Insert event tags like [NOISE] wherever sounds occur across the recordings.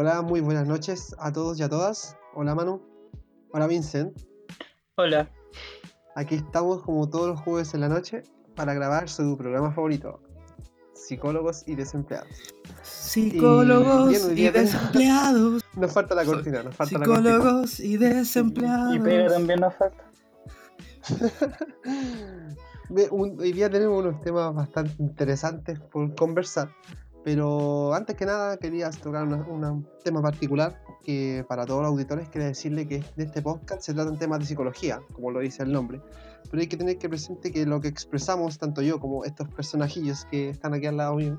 Hola, muy buenas noches a todos y a todas. Hola Manu. Hola Vincent. Hola. Aquí estamos como todos los jueves en la noche para grabar su programa favorito, Psicólogos y Desempleados. Psicólogos y, desempleados. [LAUGHS] Nos falta la cortina, nos falta Psicólogos y desempleados. Y pega también nos falta. [LAUGHS] hoy día tenemos unos temas bastante interesantes por conversar. Pero antes que nada quería tocar un tema particular que para todos los auditores quería decirle que en este podcast se trata tratan temas de psicología, como lo dice el nombre. Pero hay que tener que presente que lo que expresamos, tanto yo como estos personajillos que están aquí al lado mío,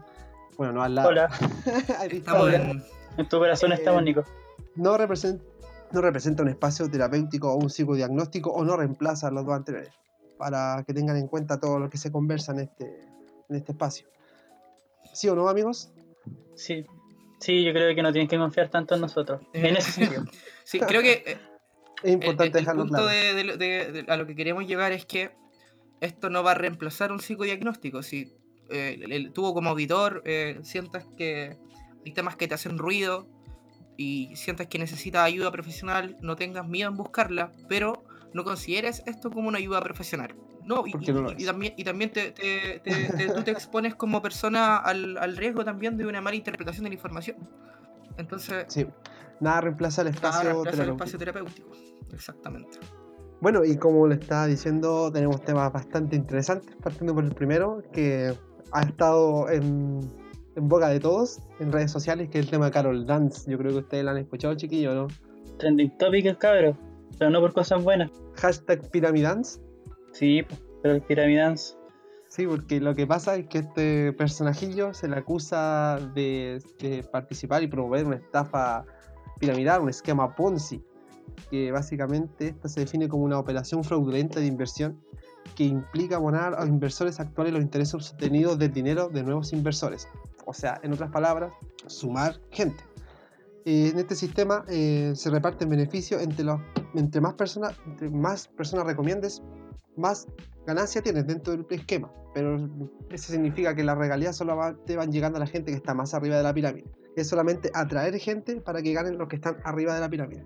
bueno, no al lado. Hola. [LAUGHS] estamos en, tu corazón estamos, Nico. No representa, no representa un espacio terapéutico o un psicodiagnóstico o no reemplaza a los dos anteriores, para que tengan en cuenta todo lo que se conversa en este, en este espacio. ¿Sí o no, amigos? Sí, sí, yo creo que no tienen que confiar tanto en nosotros. En ese sentido. [LAUGHS] sí, creo que. Eh, [LAUGHS] es importante dejarlo el punto de, a lo que queremos llegar es que esto no va a reemplazar un psicodiagnóstico. Si eh, tuvo como auditor eh, sientas que hay temas que te hacen ruido y sientas que necesitas ayuda profesional, no tengas miedo en buscarla, pero no consideres esto como una ayuda profesional. No, y, también, y también te, tú te expones como persona al, al, riesgo también de una mala interpretación de la información. Entonces. Sí, nada reemplaza el espacio, terapéutico. el espacio terapéutico. Exactamente. Bueno, y como le estaba diciendo, tenemos temas bastante interesantes, partiendo por el primero, que ha estado en, en boca de todos en redes sociales, que es el tema de Carol Dance. Yo creo que ustedes lo han escuchado, chiquillo, ¿no? Trending topic cabrón, pero no por cosas buenas. Hashtag Pyramidance. Sí, pero el Pyramidance. Sí, porque lo que pasa es que este personajillo se le acusa de, participar y promover una estafa piramidal, un esquema Ponzi, que básicamente esto se define como una operación fraudulenta de inversión que implica abonar a inversores actuales los intereses obtenidos del dinero de nuevos inversores. O sea, en otras palabras, sumar gente. Eh, en este sistema eh, se reparten beneficios entre, los, entre, más personas, entre más personas recomiendes, más ganancia tienes dentro del esquema. Pero eso significa que las regalías solo te van llegando a la gente que está más arriba de la pirámide. Es solamente atraer gente para que ganen los que están arriba de la pirámide.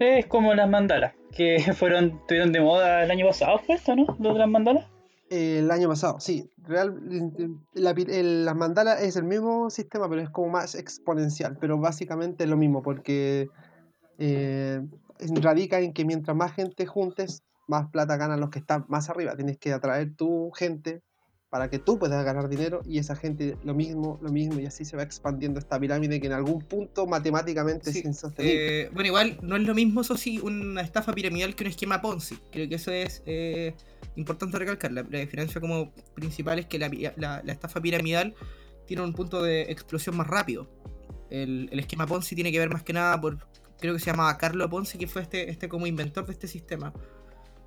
Es como las mandalas, que [LAUGHS] fueron, estuvieron de moda el año pasado, ¿fue esto, no? ¿Lo de las mandalas? el año pasado, sí. Real, la, las mandalas es el mismo sistema, pero es como más exponencial. Pero básicamente es lo mismo, porque eh, radica en que mientras más gente juntes, más plata ganan los que están más arriba. Tienes que atraer tu gente para que tú puedas ganar dinero y esa gente lo mismo, lo mismo y así se va expandiendo esta pirámide que en algún punto matemáticamente es insostenible. Eh, bueno, igual no es lo mismo eso sí una estafa piramidal que un esquema Ponzi. Creo que eso es eh, importante recalcar. La, diferencia como principal es que la, estafa piramidal tiene un punto de explosión más rápido. El, esquema Ponzi tiene que ver más que nada por, creo que se llamaba Carlo Ponzi, que fue este, este como inventor de este sistema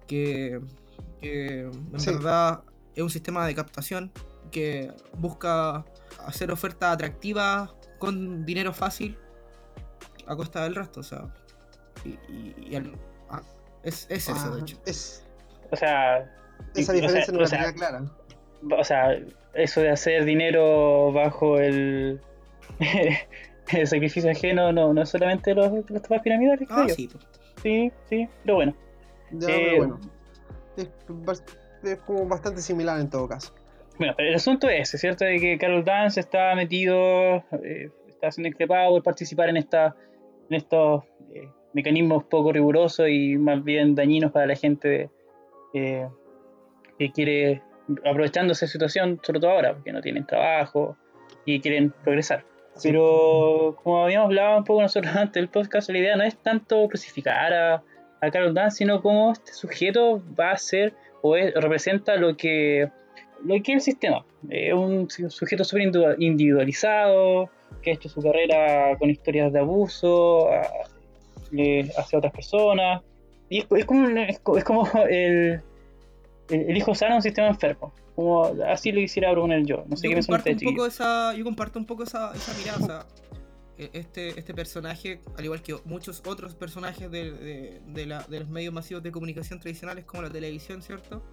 que, en verdad es un sistema de captación que busca hacer ofertas atractivas con dinero fácil a costa del resto. O sea, y, ah, es, eso, de hecho. o sea, esa diferencia no la tenía clara. O sea, eso de hacer dinero bajo el, [LAUGHS] el sacrificio ajeno no, no es solamente los, los piramidales. Ah, sí, sí, sí, pero bueno. Eh, bueno, es, como bastante similar en todo caso. Bueno, pero el asunto es ese, ¿cierto? De que Carol Dance está metido, eh, está siendo increpado por participar en, esta, en estos eh, mecanismos poco rigurosos y más bien dañinos para la gente que quiere, aprovechándose de esa situación, sobre todo ahora, porque no tienen trabajo y quieren progresar. Pero como habíamos hablado un poco nosotros [LAUGHS] antes del podcast, la idea no es tanto crucificar a, a Carol Dance, sino cómo este sujeto va a ser o representa lo que, lo que es el sistema. Es un sujeto súper individualizado, que ha hecho su carrera con historias de abuso hacia otras personas. Y es, como, es, como el, el, hijo sano de un sistema enfermo. Como así lo quisiera proponer yo. No sé yo qué comparto un poco esa, Yo comparto un poco esa, esa mirada. E, este, este personaje, al igual que muchos otros personajes de, los medios masivos de comunicación tradicionales como la televisión, ¿cierto?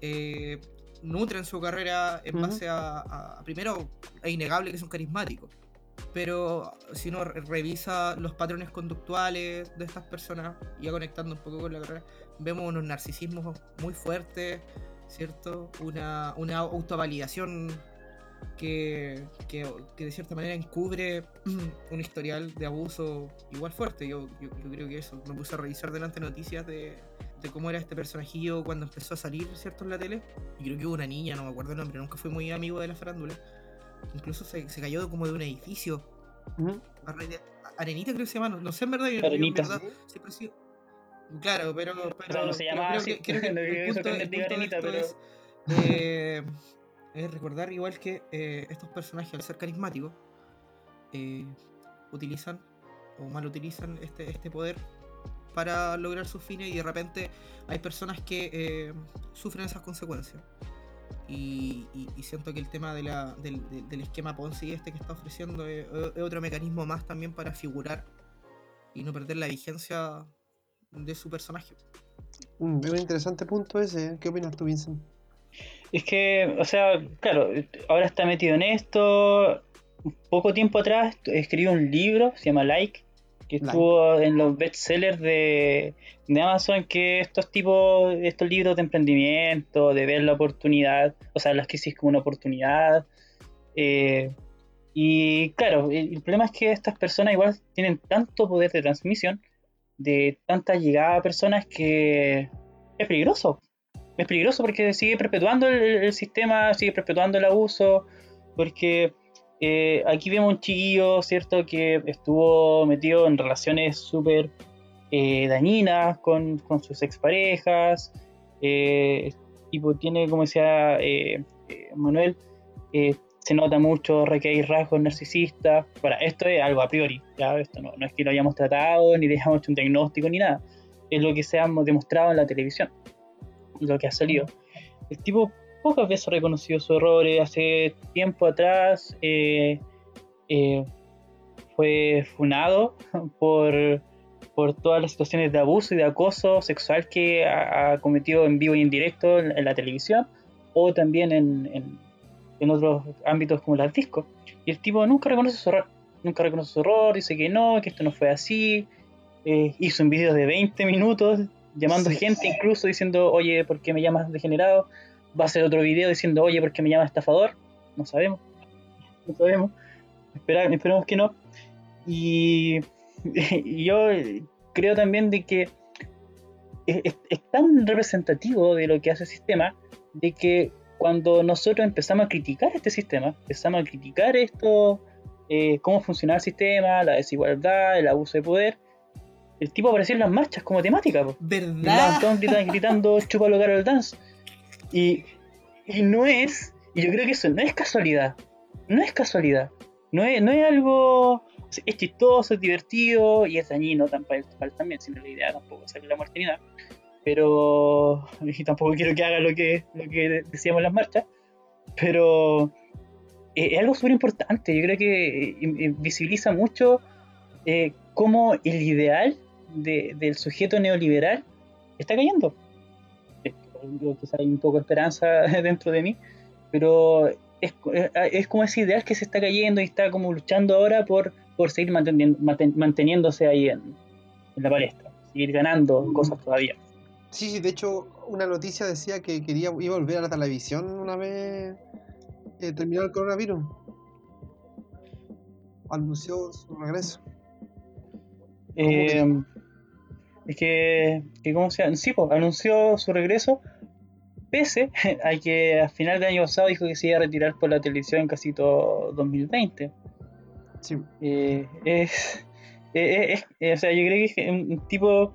Eh, nutren su carrera en base a, Primero, es innegable que son carismáticos. pero si uno re- revisa los patrones conductuales de estas personas, ya conectando un poco con la carrera, vemos unos narcisismos muy fuertes, ¿cierto? Una, una autovalidación que, que, que de cierta manera encubre [CLEARS THROAT] un historial de abuso igual fuerte. Yo, yo, yo creo que eso, me puse a revisar delante noticias de, de cómo era este personajillo cuando empezó a salir, ¿cierto? En la tele. Y creo que hubo una niña, no me acuerdo el nombre, nunca fui muy amigo de la farándula. Incluso se, se cayó como de un edificio. Arenita creo que se llama, no, no sé en verdad. yo- yo en Arenita. verdad siempre he sido- Claro, pero, pero, O sea, no se llamaba creo así, que, creo que [LAUGHS] lo que el hizo punto, el punto de Arenita, esto pero- es, eh, es recordar igual que eh, estos personajes al ser carismáticos eh, utilizan o mal utilizan este, este poder para lograr sus fines y de repente hay personas que eh, sufren esas consecuencias. Y, siento que el tema del, del- esquema Ponzi este que está ofreciendo es, otro mecanismo más también para figurar y no perder la vigencia de su personaje. Un interesante punto ese. ¿Qué opinas tú, Vincent? Es que, o sea, claro, ahora está metido en esto. Poco tiempo atrás escribió un libro, se llama Like, que Like. estuvo en los bestsellers de, de Amazon, que estos tipos, estos libros de emprendimiento, de ver la oportunidad, o sea, las crisis como una oportunidad. eh, y claro, el, el problema es que estas personas igual tienen tanto poder de transmisión, de tanta llegada a personas que es peligroso es peligroso porque sigue perpetuando el, el sistema, sigue perpetuando el abuso, porque eh, aquí vemos un chiquillo, ¿cierto?, que estuvo metido en relaciones súper eh, dañinas con, con sus exparejas, eh, tipo, tiene, como decía eh, eh, Manuel, eh, se nota mucho que hay rasgos narcisistas. Ahora, esto es algo a priori, ¿ya? Esto no, no es que lo hayamos tratado, ni le hayamos hecho un diagnóstico, ni nada. Es lo que se ha demostrado en la televisión lo que ha salido. El tipo pocas veces ha reconocido sus errores. Hace tiempo atrás eh, eh, fue funado [LAUGHS] por, por todas las situaciones de abuso y de acoso sexual que ha, ha cometido en vivo y en directo en, en la televisión o también en, en, en otros ámbitos como las discos. Y el tipo nunca reconoce su error. Nunca reconoce su error, dice que no, que esto no fue así. Eh, hizo un video de 20 minutos llamando Sí. gente incluso diciendo, oye, ¿por qué me llamas degenerado? Va a hacer otro video diciendo, oye, ¿por qué me llamas estafador? No sabemos. No sabemos. Espera- esperemos que no. Y, [LAUGHS] y yo creo también de que es, es- es tan representativo de lo que hace el sistema, de que cuando nosotros empezamos a criticar este sistema, empezamos a criticar esto, eh, cómo funciona el sistema, la desigualdad, el abuso de poder, el tipo aparecía en las marchas como temática. po. ¿Verdad? todos gritando, [LAUGHS] gritando chúpalo Carol Dance. Y, y no es, y yo creo que eso no es casualidad. No es casualidad. No es, no es algo. Es chistoso, es divertido y es dañino tam- para el- para él también. Si no es la idea tampoco salir la muerte ni nada. Pero. Y tampoco quiero que haga lo que, lo que decíamos en las marchas. Pero. eh, Es algo súper importante. Yo creo que eh, visibiliza mucho eh, cómo el ideal de- del sujeto neoliberal está cayendo. Yo quizá hay un poco de esperanza [LAUGHS] dentro de mí, pero es, es- como ese ideal que se está cayendo y está como luchando ahora por, por seguir manteniendo- manten- manteniéndose ahí en, en la palestra, seguir ganando cosas todavía. Sí, sí, de hecho, una noticia decía que quería iba a volver a la televisión una vez eh, terminó el coronavirus. Anunció su regreso. Eh, que, que ¿cómo se llama? Sí, pues, anunció su regreso, pese [LAUGHS] a que a final del año pasado dijo que se iba a retirar por la televisión casi todo 2020. Sí, Eh, es, eh, es- es- o sea, yo creo que es un, un tipo,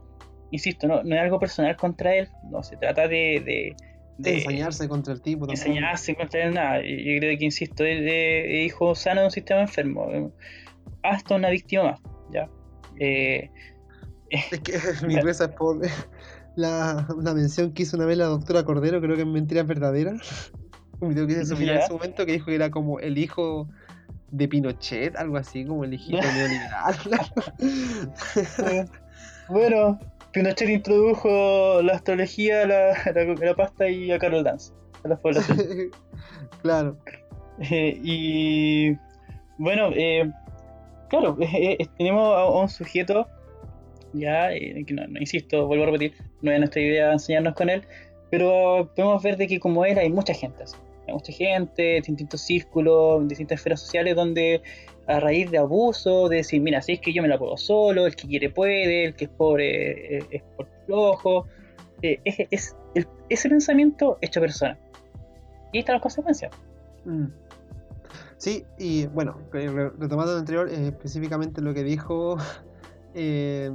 insisto, no, no es algo personal contra él, no se trata de, de, de ensañarse contra el tipo tampoco. enseñarse contra él, nada. Yo creo que, insisto, él es hijo sano de un sistema enfermo, eh, hasta una víctima más, ¿ya? Eh, [LAUGHS] Es que [LAUGHS] mi es por la, una mención que hizo una vez la doctora Cordero, creo que en Mentiras Verdaderas. [LAUGHS] Un video que se subió en ese momento que dijo que era como el hijo de Pinochet, algo así, como el hijito neoliberal. Eh, bueno, Pinochet introdujo la astrología, la, la, la pasta y a Carol Dance a la población. claro. Eh, y bueno, eh, claro, tenemos a, un sujeto, ya, eh, que no, insisto, vuelvo a repetir, no es nuestra idea enseñarnos con él, pero podemos ver de que como él hay mucha gente Hay mucha gente, distintos círculos, distintas esferas sociales donde a raíz de abuso, de decir, mira, si es que yo me la puedo solo, el que quiere puede, el que es pobre eh, es, por flojo, eh, es, ese pensamiento hecho persona. Y están las consecuencias. Mm. Sí, y bueno, retomando lo anterior, eh, específicamente lo que dijo eh,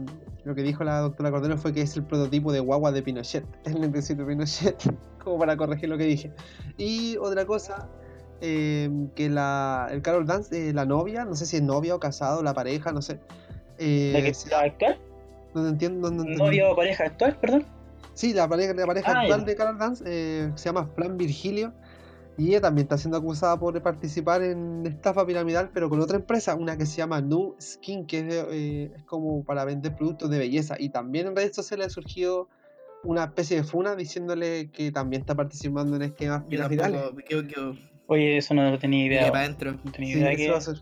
lo que dijo la doctora Cordero fue que es el prototipo de guagua de Pinochet, [LAUGHS] el lentecito de Pinochet, [LAUGHS] como para corregir lo que dije. Y otra cosa, eh, que la, el Carol Dance, la novia, no sé si es novia o casado, la pareja, no sé. ¿La, que, actual? No entiendo. No, ¿Novia o pareja actual, perdón? Sí, la pareja, la pareja ah, actual de Carol Dance se llama Fran Virgilio y ella también está siendo acusada por participar en estafa piramidal, pero con otra empresa, una que se llama New Skin, que es, eh, como para vender productos de belleza. Y también en redes sociales ha surgido una especie de funa diciéndole que también está participando en esquemas piramidales. Oye, eso no lo tenía idea. para adentro. No tenía idea que eso,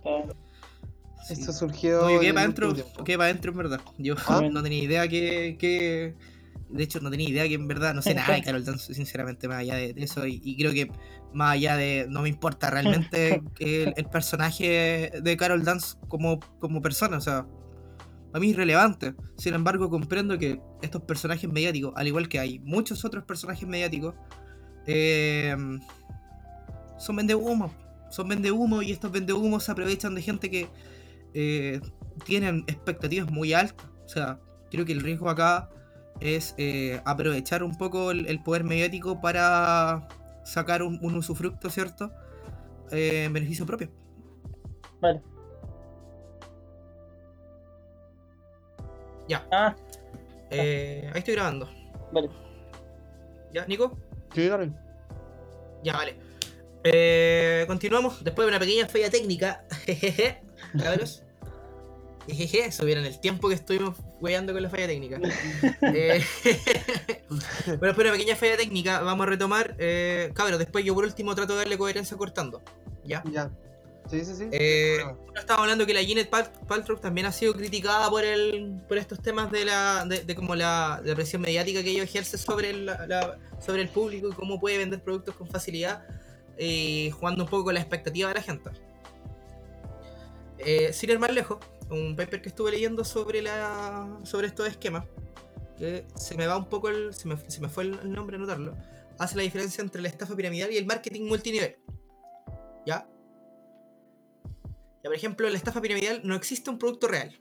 eso surgió. No, yo quedé para adentro, para adentro en verdad. Yo ¿Ah? no tenía idea que, que de hecho, no tenía idea que en verdad no sé nada de Carol Dance, sinceramente, más allá de, eso. Y, creo que más allá de. No me importa realmente el, el, personaje de Carol Dance como, como persona. O sea, a mí es relevante. Sin embargo, comprendo que estos personajes mediáticos, al igual que hay muchos otros personajes mediáticos, eh, son vende humo. Son vende humo y estos vende humos se aprovechan de gente que eh, tienen expectativas muy altas. O sea, creo que el riesgo acá es eh, aprovechar un poco el, poder mediático para sacar un, usufructo, ¿cierto? Eh, en beneficio propio. Vale. Ya. Ah. Eh, ahí estoy grabando. Vale. ¿Ya, Nico? Sí, dale. Ya, vale. Eh, continuamos después de una pequeña falla técnica. [LAUGHS] Jejeje. Cabros. Jejeje, subieron el tiempo que estuvimos weyando con la falla técnica. [LAUGHS] eh, [LAUGHS] bueno, una pequeña falla técnica, vamos a retomar. Eh, cabrón, después yo por último trato de darle coherencia cortando. ¿Ya? Ya. Sí, sí, sí. Eh, estaba hablando que la Gwyneth Paltrow también ha sido criticada por el por estos temas de la de, como la, presión mediática que ella ejerce sobre el, sobre el público y cómo puede vender productos con facilidad, eh, jugando un poco con la expectativa de la gente. Eh, sin ir más lejos, un paper que estuve leyendo sobre la sobre estos esquemas, que se me va un poco el, se me, se me fue el nombre anotarlo, hace la diferencia entre la estafa piramidal y el marketing multinivel. ¿Ya? Ya, por ejemplo, en la estafa piramidal no existe un producto real.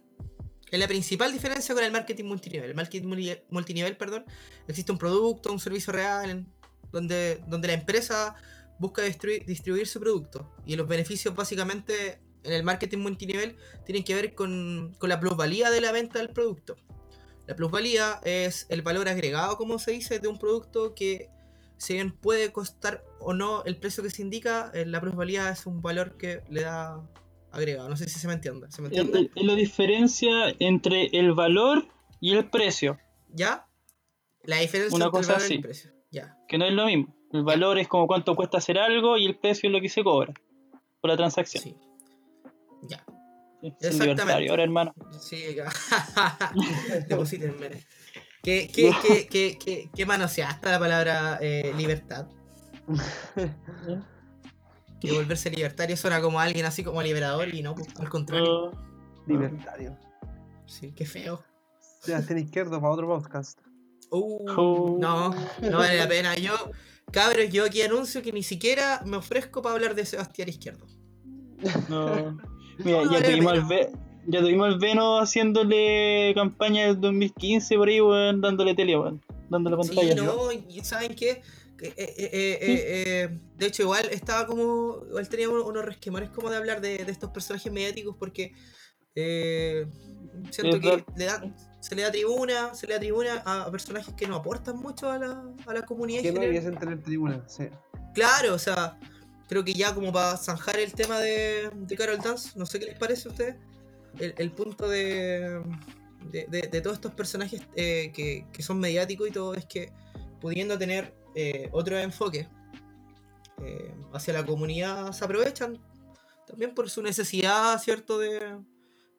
Es la principal diferencia con el marketing multinivel. El marketing multinivel, perdón, existe un producto, un servicio real, donde, donde la empresa busca distribuir, distribuir su producto. Y los beneficios básicamente en el marketing multinivel tienen que ver con, la plusvalía de la venta del producto. La plusvalía es el valor agregado, como se dice, de un producto que, si bien puede costar o no el precio que se indica, eh, la plusvalía es un valor que le da agregado. No sé si se me entiende. Es la diferencia entre el valor y el precio. ¿Ya? La diferencia entre el valor y el precio. Ya. Que no es lo mismo. El valor es como cuánto cuesta hacer algo y el precio es lo que se cobra por la transacción. Sí. Ya. Exactamente. Ahora, hermano. Sí, [LAUGHS] deposítenme. ¿Qué, qué, [LAUGHS] qué, qué, qué, qué manoseaste la palabra eh, libertad? [LAUGHS] que volverse libertario suena como alguien así como liberador y no, pues, al contrario. libertario. Sí, qué feo. Sebastián Izquierdo para otro podcast. Uh, oh. No, no vale la pena. Yo, cabros, yo aquí anuncio que ni siquiera me ofrezco para hablar de Sebastián Izquierdo. No. Mira, ya, tuvimos el ya tuvimos el Veno haciéndole campaña del 2015 por ahí, weón, dándole tele, weón, dándole pantalla. Sí, no, y ¿saben qué? Eh, eh, eh, de hecho, igual estaba como. Igual tenía unos resquemores como de hablar de, estos personajes mediáticos porque. siento que le dan, se le da tribuna, se le da tribuna a personajes que no aportan mucho a la, a la comunidad. Que no tener tribuna, sí. Claro, o sea, creo que ya como para zanjar el tema de, Carol Dance, no sé qué les parece a ustedes, el, punto de, de, todos estos personajes eh, que, son mediáticos y todo es que pudiendo tener eh, otro enfoque eh, hacia la comunidad se aprovechan también por su necesidad, ¿cierto?, de,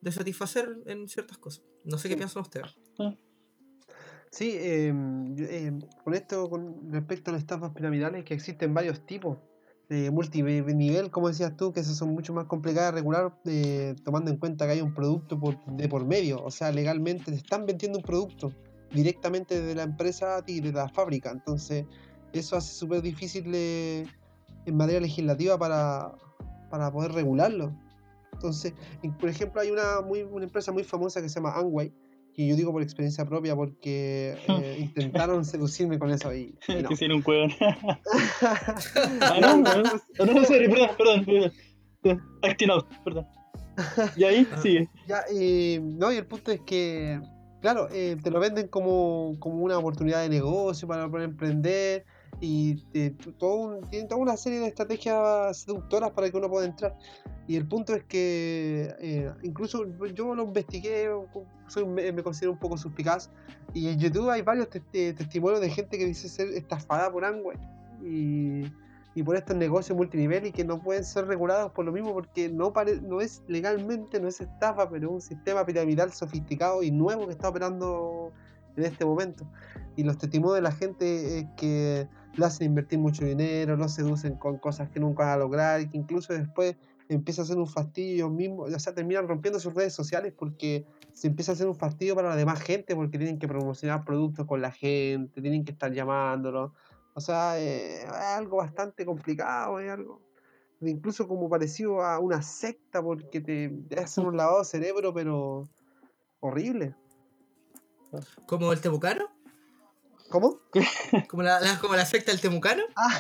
de satisfacer en ciertas cosas. No sé qué piensan ustedes. Sí, em, yo, em, con esto, con respecto a las estafas piramidales, que existen varios tipos de multinivel, como decías tú, que esas son mucho más complicadas de regular, eh, tomando en cuenta que hay un producto de por medio, o sea, legalmente te están vendiendo un producto directamente de la empresa ti, de la fábrica, entonces eso hace súper difícil eh, en materia legislativa para, para poder regularlo. Entonces, y, por ejemplo, hay una, muy, una empresa muy famosa que se llama Amway, que yo digo por experiencia propia porque [LAUGHS] eh, intentaron seducirme con eso y, [LAUGHS] y no. Que ser un. Ah, [LAUGHS] no, no, no, no, sorry, perdón, perdón, perdón. Acting out, perdón. Y ahí Ah. sigue. Ya, eh, no, y el punto es que, claro, eh, te lo venden como, como una oportunidad de negocio para poder emprender y eh, todo un- tienen toda una serie de estrategias seductoras para que uno pueda entrar. Y el punto es que eh, incluso yo lo investigué, soy, me, considero un poco suspicaz, y en YouTube hay varios tes- eh, testimonios de gente que dice ser estafada por Amway y, y por estos negocios multinivel y que no pueden ser regulados por lo mismo porque no, pare- no es legalmente, no es estafa, pero es un sistema piramidal sofisticado y nuevo que está operando en este momento. Y los testimonios de la gente es que lo hacen invertir mucho dinero, lo seducen con cosas que nunca van a lograr y que incluso después empieza a ser un fastidio mismo, o sea, terminan rompiendo sus redes sociales porque se empieza a hacer un fastidio para la demás gente porque tienen que promocionar productos con la gente, tienen que estar llamándolo. O sea, eh, es algo bastante complicado, es algo incluso como parecido a una secta porque te, te hacen un lavado de cerebro, pero horrible. ¿Como el temucano? ¿Cómo? [LAUGHS] ¿Como la, la- como la secta del temucano? Ah,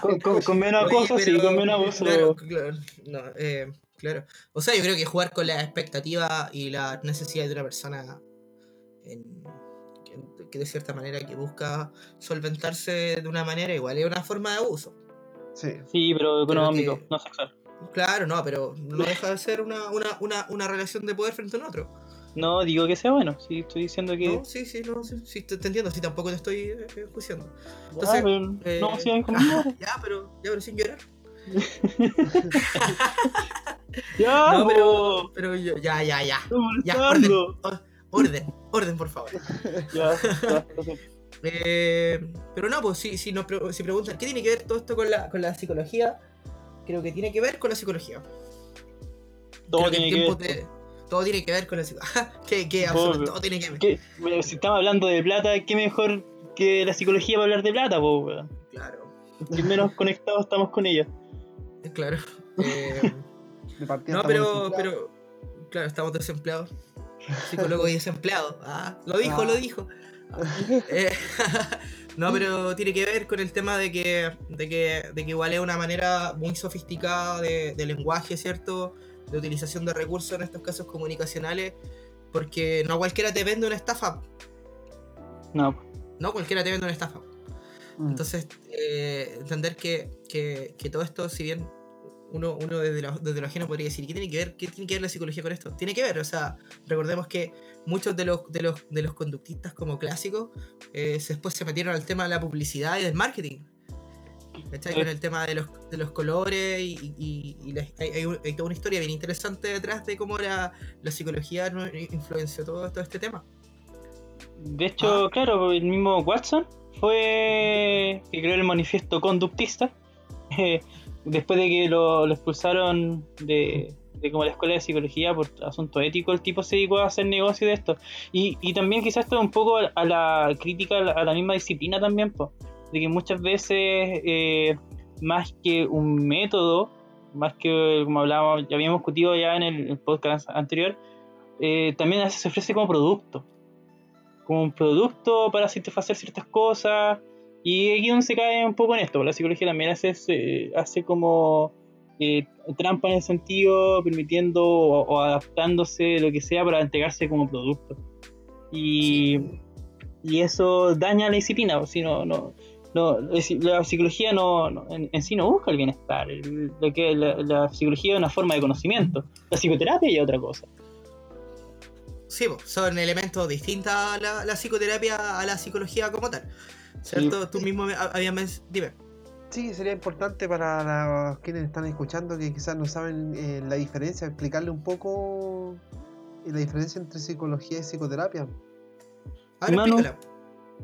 Con, con- con menos Oye, cosas, sí, con menos abuso. Claro, claro, no, eh, claro. O sea, yo creo que jugar con la expectativa y la necesidad de una persona en- que, que de cierta manera que busca solventarse de una manera igual es una forma de abuso. sí. Sí, pero económico, que- no sexual. Claro, no, pero no deja de ser una, una, una, una relación de poder frente a un otro. No digo que sea bueno, sí, estoy diciendo que. No, sí, sí, no, sí, sí, te, entiendo, sí, tampoco te estoy eh, eh, juiciando. Entonces, pero eh, no, conmigo. [LAUGHS] Ya, pero, ya, pero sin llorar. [LAUGHS] Ya, no, pero, pero yo- ya, ya, ya. Ya, orden, orden, orden, por favor. [LAUGHS] Ya, ya. Eh, pero no, pues si, si nos pre- si preguntan qué tiene que ver todo esto con la, con la psicología, creo que tiene que ver con la psicología. Todo que tiene en que ver. de- todo tiene que ver con la psicología. que, que absolutamente todo tiene que ver. ¿Qué? Bueno, si estamos hablando de plata, ¿qué mejor que la psicología para hablar de plata, po, weón? Claro, Que menos [LAUGHS] conectados estamos con ella. claro. [LAUGHS] Eh, De partida no, pero, pero, claro, estamos desempleados. Psicólogo y desempleado. Ah, lo dijo, Ah. lo dijo. [LAUGHS] Ah, eh, no, pero tiene que ver con el tema de que, de que, de que igual es una manera muy sofisticada de, de lenguaje, ¿cierto? De utilización de recursos en estos casos comunicacionales, porque no cualquiera te vende una estafa, No, no cualquiera te vende una estafa. Mm. Entonces, eh, entender que, que- que todo esto, si bien uno, uno desde, lo, desde lo ajeno podría decir, ¿qué tiene que ver? ¿Qué tiene que ver la psicología con esto? Tiene que ver, o sea, recordemos que muchos de los, de los, de los conductistas como clásicos eh, después se metieron al tema de la publicidad y del marketing. ¿Cachai? Con el tema de los, de los colores y, y- y la- hay, hay toda una historia bien interesante detrás de cómo la, la psicología influenció todo, todo este tema. De hecho, Ah. claro, el mismo Watson fue que creó el manifiesto conductista. eh, [LAUGHS] después de que lo, lo expulsaron de, de como la escuela de psicología por asunto ético, el tipo se dedicó a hacer negocio de esto. Y, y también quizás esto un poco a, a la crítica a la, a la misma disciplina también, po, de que muchas veces eh, más que un método, más que como hablábamos, ya habíamos discutido ya en el, podcast anterior, eh, también se ofrece como producto como un producto para satisfacer ciertas cosas. Y aquí donde se cae un poco en esto, la psicología también hace, hace como eh, trampa en el sentido, permitiendo o, adaptándose lo que sea para entregarse como producto. Y, y eso daña la disciplina, si no, no, la psicología no, no- en, en sí no busca el bienestar. El- lo que, la, la psicología es una forma de conocimiento. La psicoterapia es otra cosa. Sí, son elementos distintos a la, la psicoterapia a la psicología como tal. ¿Cierto? Tú mismo habías Dime. Sí, sería importante para los quienes están escuchando que quizás no saben eh, la diferencia, explicarle un poco eh, la diferencia entre psicología y psicoterapia. A ver, Manu. explícala.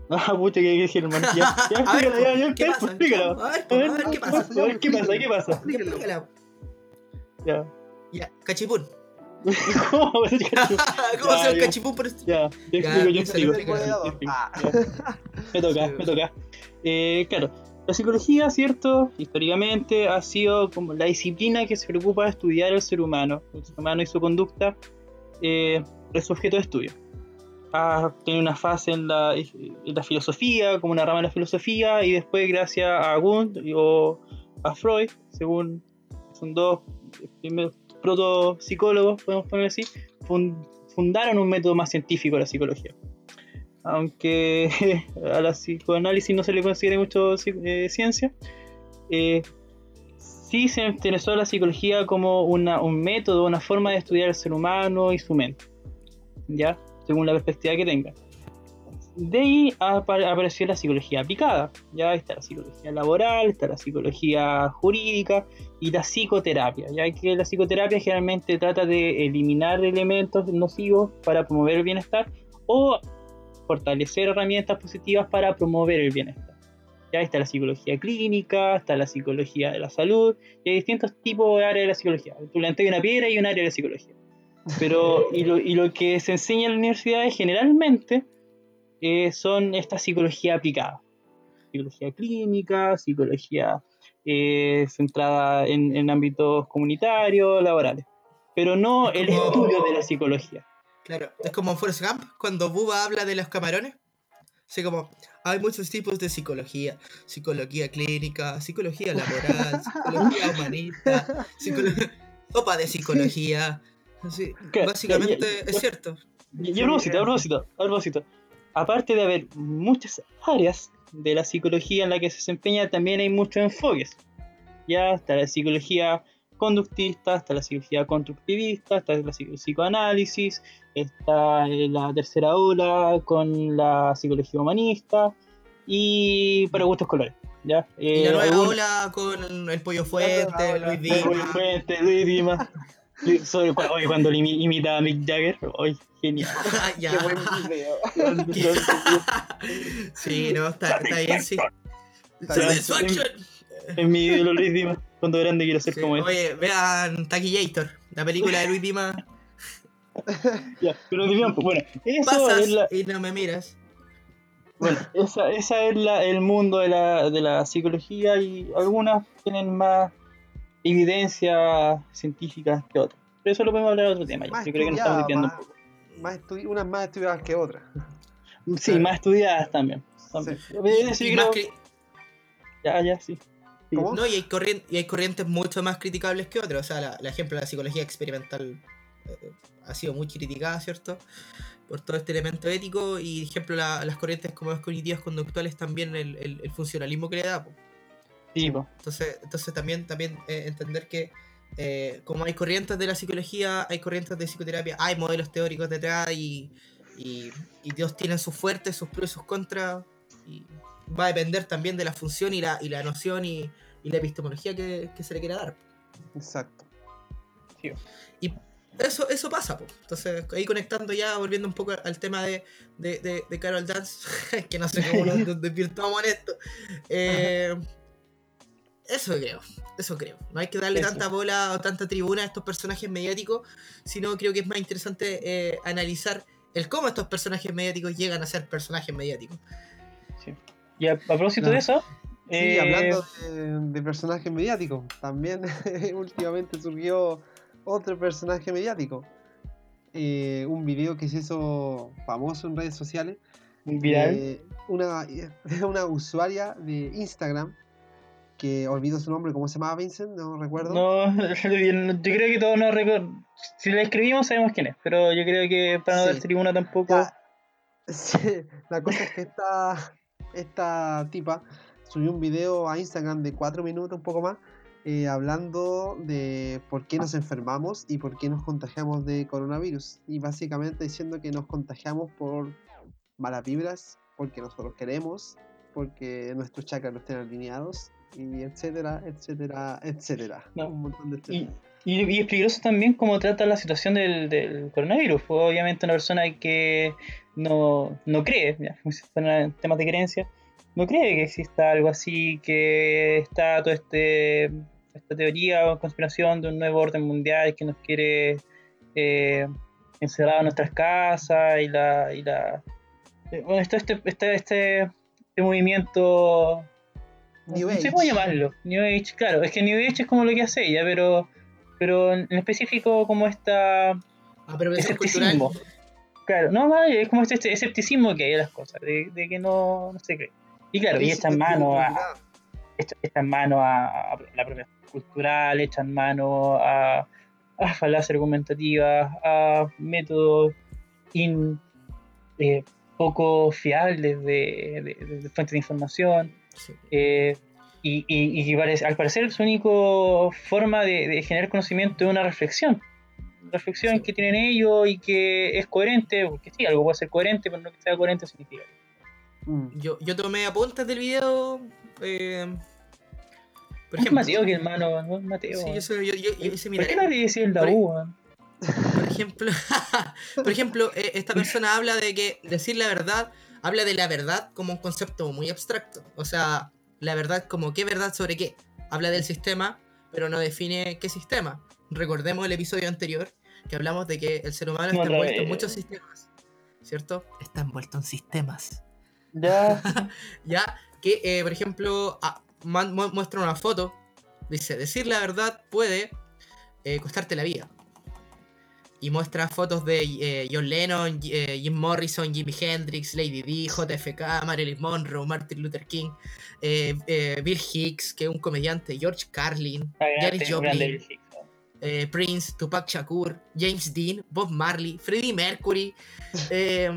[LAUGHS] Ah, pucha, que dije hermano. Ya, [LAUGHS] ya, A ver, explícalo, ya, ya, ¿qué pasa? explícalo. A ver, A ver, a ver, ¿qué a pasa? ver, ¿qué pasa? ¿Qué pasa? Explícala. Ya. Ya, cachipún. [LAUGHS] ¿Cómo va a ser cacho? ¿Cómo Ya, se el ya. cachipún por esto? Ya, yo explico, yo explico. Ah. Me toca, me toca. Eh, claro, la psicología, ¿cierto? Históricamente ha sido como la disciplina que se preocupa de estudiar al ser humano, el ser humano y su conducta, eh, es su objeto de estudio. Ha tenido una fase en la, en la filosofía, como una rama de la filosofía, y después, gracias a Wundt o a Freud, según son dos primeros proto-psicólogos, podemos poner así, fun- fundaron un método más científico de la psicología. Aunque [LAUGHS] a la psicoanálisis no se le considere mucho eh, ciencia, eh, sí se interesó la psicología como una, un método, una forma de estudiar al ser humano y su mente, ¿ya? Según la perspectiva que tenga. De ahí apa- apareció la psicología aplicada, ya está la psicología laboral, está la psicología jurídica y la psicoterapia, ya que la psicoterapia generalmente trata de eliminar elementos nocivos para promover el bienestar o fortalecer herramientas positivas para promover el bienestar. Ya está la psicología clínica, está la psicología de la salud, y hay distintos tipos de áreas de la psicología. Tú le una piedra y un área de la psicología. Pero, [LAUGHS] y lo, y lo que se enseña en las universidades generalmente eh, son esta psicología aplicada. Psicología clínica, psicología eh, centrada en, en ámbitos comunitarios, laborales. Pero no el estudio de la psicología. Claro, es como en Forrest Gump, cuando Bubba habla de los camarones. Así como, hay muchos tipos de psicología. Psicología clínica, psicología laboral, psicología [LAUGHS] humanista, psicolo- sopa de psicología. Claro, básicamente ya- ya- es cierto. Y y a propósito, a propósito, a propósito, aparte de haber muchas áreas de la psicología en la que se desempeña, también hay muchos enfoques. Ya está la psicología conductista, está la psicología constructivista, está la psico- psicoanálisis, está la tercera ola con la psicología humanista y para gustos colores. ¿ya? Y la Eh, nueva algún- ola con el pollo fuente. Luis Dima. Fuentes, Luis Dimas. [LAUGHS] Sobre, oye, cuando imitaba a Mick Jagger, oye, genial. [LAUGHS] Ah, Qué ya. buen video. [LAUGHS] [LAUGHS] Sí, no, está, está bien, sí. Satisfaction. Es mi ídolo Luis Dimas. Cuando grande quiero ser Sí, como él. Oye, vean Taquillator, la película de Luis Dima. Ya, pero digamos, bueno, eso Pasas es la, y no me miras. bueno, esa, esa es la, el mundo de la, de la psicología y algunas tienen más evidencia científica que otras. Pero eso lo podemos hablar en otro tema. ya. Más Yo creo que nos estamos desviando un poco. más estudi- unas más estudiadas que otras. Sí, más estudiadas también. también. Sí, Y creo- más que- Ya, ya, sí. No, y hay, y hay corrientes mucho más criticables que otras. O sea, la, la ejemplo, la psicología experimental eh, ha sido muy criticada, ¿cierto? Por todo este elemento ético. Y, ejemplo, la- las corrientes como las cognitivas conductuales también el, el- el funcionalismo que le da. Sí, po. Entonces, entonces también, también eh, entender que eh, como hay corrientes de la psicología, hay corrientes de psicoterapia, hay modelos teóricos detrás y, y, y Dios tiene sus fuertes, sus pros y sus contras. Y va a depender también de la función y la, y la noción y, y la epistemología que, que se le quiera dar. Exacto. Y eso, eso pasa, po. Entonces, ahí conectando ya, volviendo un poco al tema de, de, de- de Carol Dance, [LAUGHS] que no sé cómo nos nos [LAUGHS] desvirtuamos en esto. Eh, eso creo, eso creo. No hay que darle Eso. tanta bola o tanta tribuna a estos personajes mediáticos, sino creo que es más interesante eh, analizar el cómo estos personajes mediáticos llegan a ser personajes mediáticos. sí. Y a, a propósito No. de eso, Sí, eh, hablando de, de personajes mediáticos, también [LAUGHS] últimamente surgió otro personaje mediático. Eh, un video que se hizo famoso en redes sociales. viral. de una, [LAUGHS] una usuaria de Instagram que olvido su nombre, ¿cómo se llamaba Vincent? No recuerdo. No, [LAUGHS] yo creo que todos nos recordamos. Si la escribimos, sabemos quién es. Pero yo creo que para no Sí. dar tribuna tampoco. Ya, [LAUGHS] sí, la cosa es que esta, esta tipa subió un video a Instagram de 4 minutos, un poco más, eh, hablando de por qué nos enfermamos y por qué nos contagiamos de coronavirus. Y básicamente diciendo que nos contagiamos por malas vibras, porque nosotros queremos, porque nuestros chakras no estén alineados y etcétera, etcétera, etcétera. No. Un montón de Y, etcétera. y, y es peligroso también cómo trata la situación del, del coronavirus. Pues, obviamente una persona que no, no cree, ya, fueran temas de creencia, no cree que exista algo así, que está toda este, esta teoría o conspiración de un nuevo orden mundial que nos quiere eh, encerrar en nuestras casas y la... Y la eh, bueno, este, este, este, este movimiento New no sé Age. cómo llamarlo. New Age, claro. Es que New Age es como lo que hace ella, pero, pero en específico como esta Apropiación cultural. escepticismo. Claro, no, es como este, este escepticismo que hay a las cosas, de, de que no, no se cree. Y claro, y echan mano a, echan mano a, a la apropiación cultural, echan mano a, a falacias argumentativas, a métodos in- eh, poco fiables de- de- de fuentes de información. Sí. Eh, y, y- y que parece- al parecer su única forma de, de generar conocimiento es una reflexión. Reflexión Sí. que tienen ellos y que es coherente, porque sí, algo puede ser coherente, pero no que sea coherente significa. Mm. Yo, yo tomé apuntes del video. eh, por Es ejemplo, Mateo que hermano, no es Mateo. Sí, yo, soy- yo, yo- yo hice mi ¿Por qué tarea. no le decía el Por- weón? Por ejemplo, [LAUGHS] por ejemplo eh, esta persona habla de que decir la verdad, habla de la verdad como un concepto muy abstracto. O sea, la verdad como qué verdad sobre qué. Habla del sistema, pero no define qué sistema. Recordemos el episodio anterior que hablamos de que el ser humano está envuelto en muchos sistemas. ¿Cierto? Está envuelto en sistemas. Ya. [LAUGHS] Ya, que eh, por ejemplo ah, muestra una foto. Dice, decir la verdad puede eh, costarte la vida. Y muestra fotos de eh, John Lennon, eh, Jim Morrison, Jimi Hendrix, Lady D, JFK, Marilyn Monroe, Martin Luther King, eh, eh, Bill Hicks, que es un comediante, George Carlin, Janis Joplin, eh, Prince, Tupac Shakur, James Dean, Bob Marley, Freddie Mercury. [LAUGHS] eh,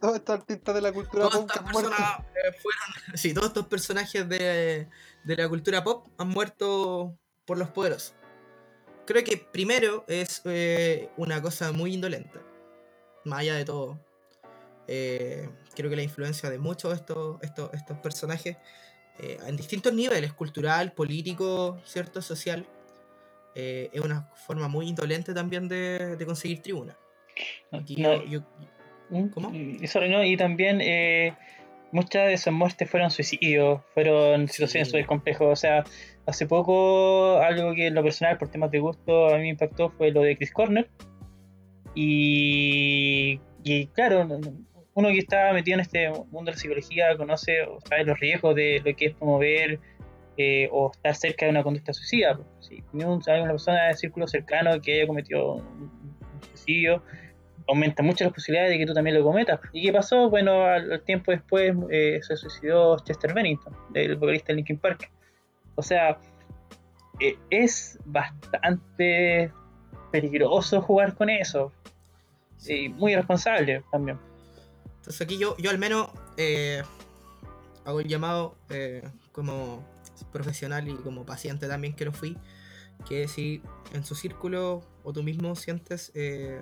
Todos estos artistas de la cultura todas pop han muerto. personas eh, fueron. Sí, todos estos personajes de, de la cultura pop han muerto por los poderosos. Creo que primero es eh, una cosa muy indolente. Más allá de todo. Eh, creo que la influencia de muchos de estos, estos, estos personajes eh, en distintos niveles, cultural, político, cierto, social, eh, es una forma muy indolente también de, de conseguir tribuna. Aquí No, yo- yo- ¿Mm? ¿Cómo? Sorry, no, y también muchas de esas muertes fueron suicidios, fueron situaciones Sí. súper complejas. O sea, hace poco, algo que en lo personal, por temas de gusto, a mí me impactó fue lo de Chris Corner. Y, y claro, uno que está metido en este mundo de la psicología conoce o sabe los riesgos de lo que es promover eh, o estar cerca de una conducta suicida. Si hay una persona del círculo cercano que haya cometido un suicidio, aumenta mucho las posibilidades de que tú también lo cometas. ¿Y qué pasó? Bueno, al, al tiempo después eh, se suicidó Chester Bennington, el vocalista de Linkin Park. O sea, eh, es bastante peligroso jugar con eso. Y muy irresponsable también. Entonces aquí yo, yo al menos eh, hago el llamado eh, como profesional y como paciente también que lo fui, que si en su círculo o tú mismo sientes, eh,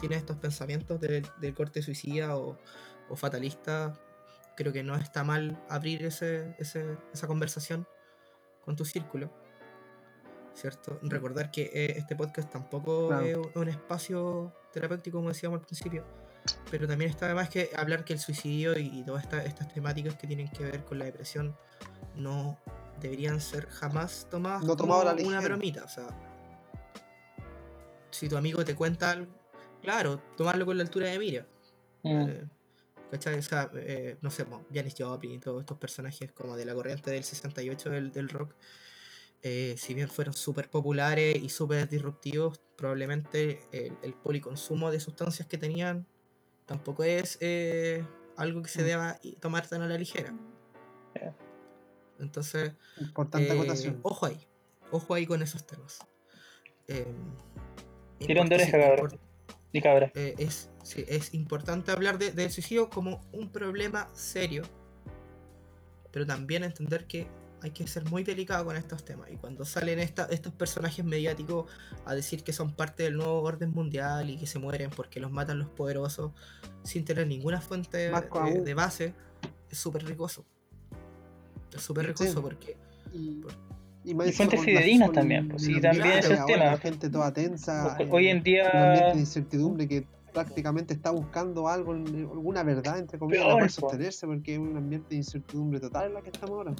tienes estos pensamientos del, del corte suicida o, o fatalista, creo que no está mal abrir ese, ese- esa conversación con tu círculo. ¿Cierto? Recordar que eh, este podcast tampoco Claro. es un- espacio terapéutico, como decíamos al principio, pero también está además que hablar que el suicidio y, y todas esta- estas temáticas que tienen que ver con la depresión no deberían ser jamás tomadas No a la como una bromita. O sea, si tu amigo te cuenta algo, claro, tomarlo con la altura de mira. Mm. Eh, ¿Cachai? O sea, eh, no sé, Janis Joplin y todos estos personajes como de la corriente del 68 del, del rock, eh, si bien fueron súper populares y súper disruptivos, probablemente el, el policonsumo de sustancias que tenían tampoco es eh, algo que se Mm. deba tomar tan a la ligera. Entonces, Importante eh, acotación. ojo ahí, ojo ahí con esos temas. Eh, Tirón de oreja, cabrón. Import- Y cabra. eh, es, sí, es importante hablar de- del suicidio como un problema serio, pero también entender que hay que ser muy delicado con estos temas. Y cuando salen esta- estos personajes mediáticos a decir que son parte del nuevo orden mundial y que se mueren porque los matan los poderosos sin tener ninguna fuente de, base, es súper ricoso. Es súper riesgoso porque. Y, y, más y con con también, pues, el también ambiente es el ahora, tema. La gente toda tensa. Ho- hoy en eh, día- Un ambiente de incertidumbre que prácticamente está buscando algo, alguna verdad, entre comillas, para po. sostenerse, porque es un ambiente de incertidumbre total en la que estamos ahora.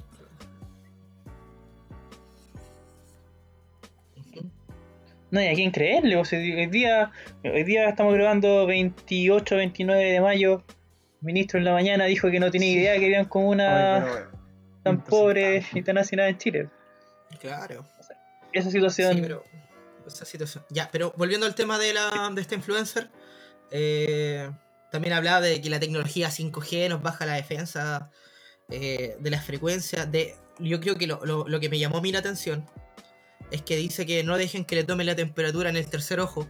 No hay a quién creerle. O sea, hoy, día, hoy día estamos grabando 28, 29 de mayo. El ministro en la mañana dijo que no tenía Sí. idea que habían comunas Ay, pero, eh, tan impresionante. y tan en Chile. Claro. Esa situación. Sí, pero. Esa situación. Ya, pero volviendo al tema de, la, de este influencer. eh, también hablaba de que la tecnología 5G nos baja la defensa eh, de las frecuencias. De, yo creo que lo, lo- lo que me llamó a mí la atención es que dice que no dejen que le tomen la temperatura en el tercer ojo.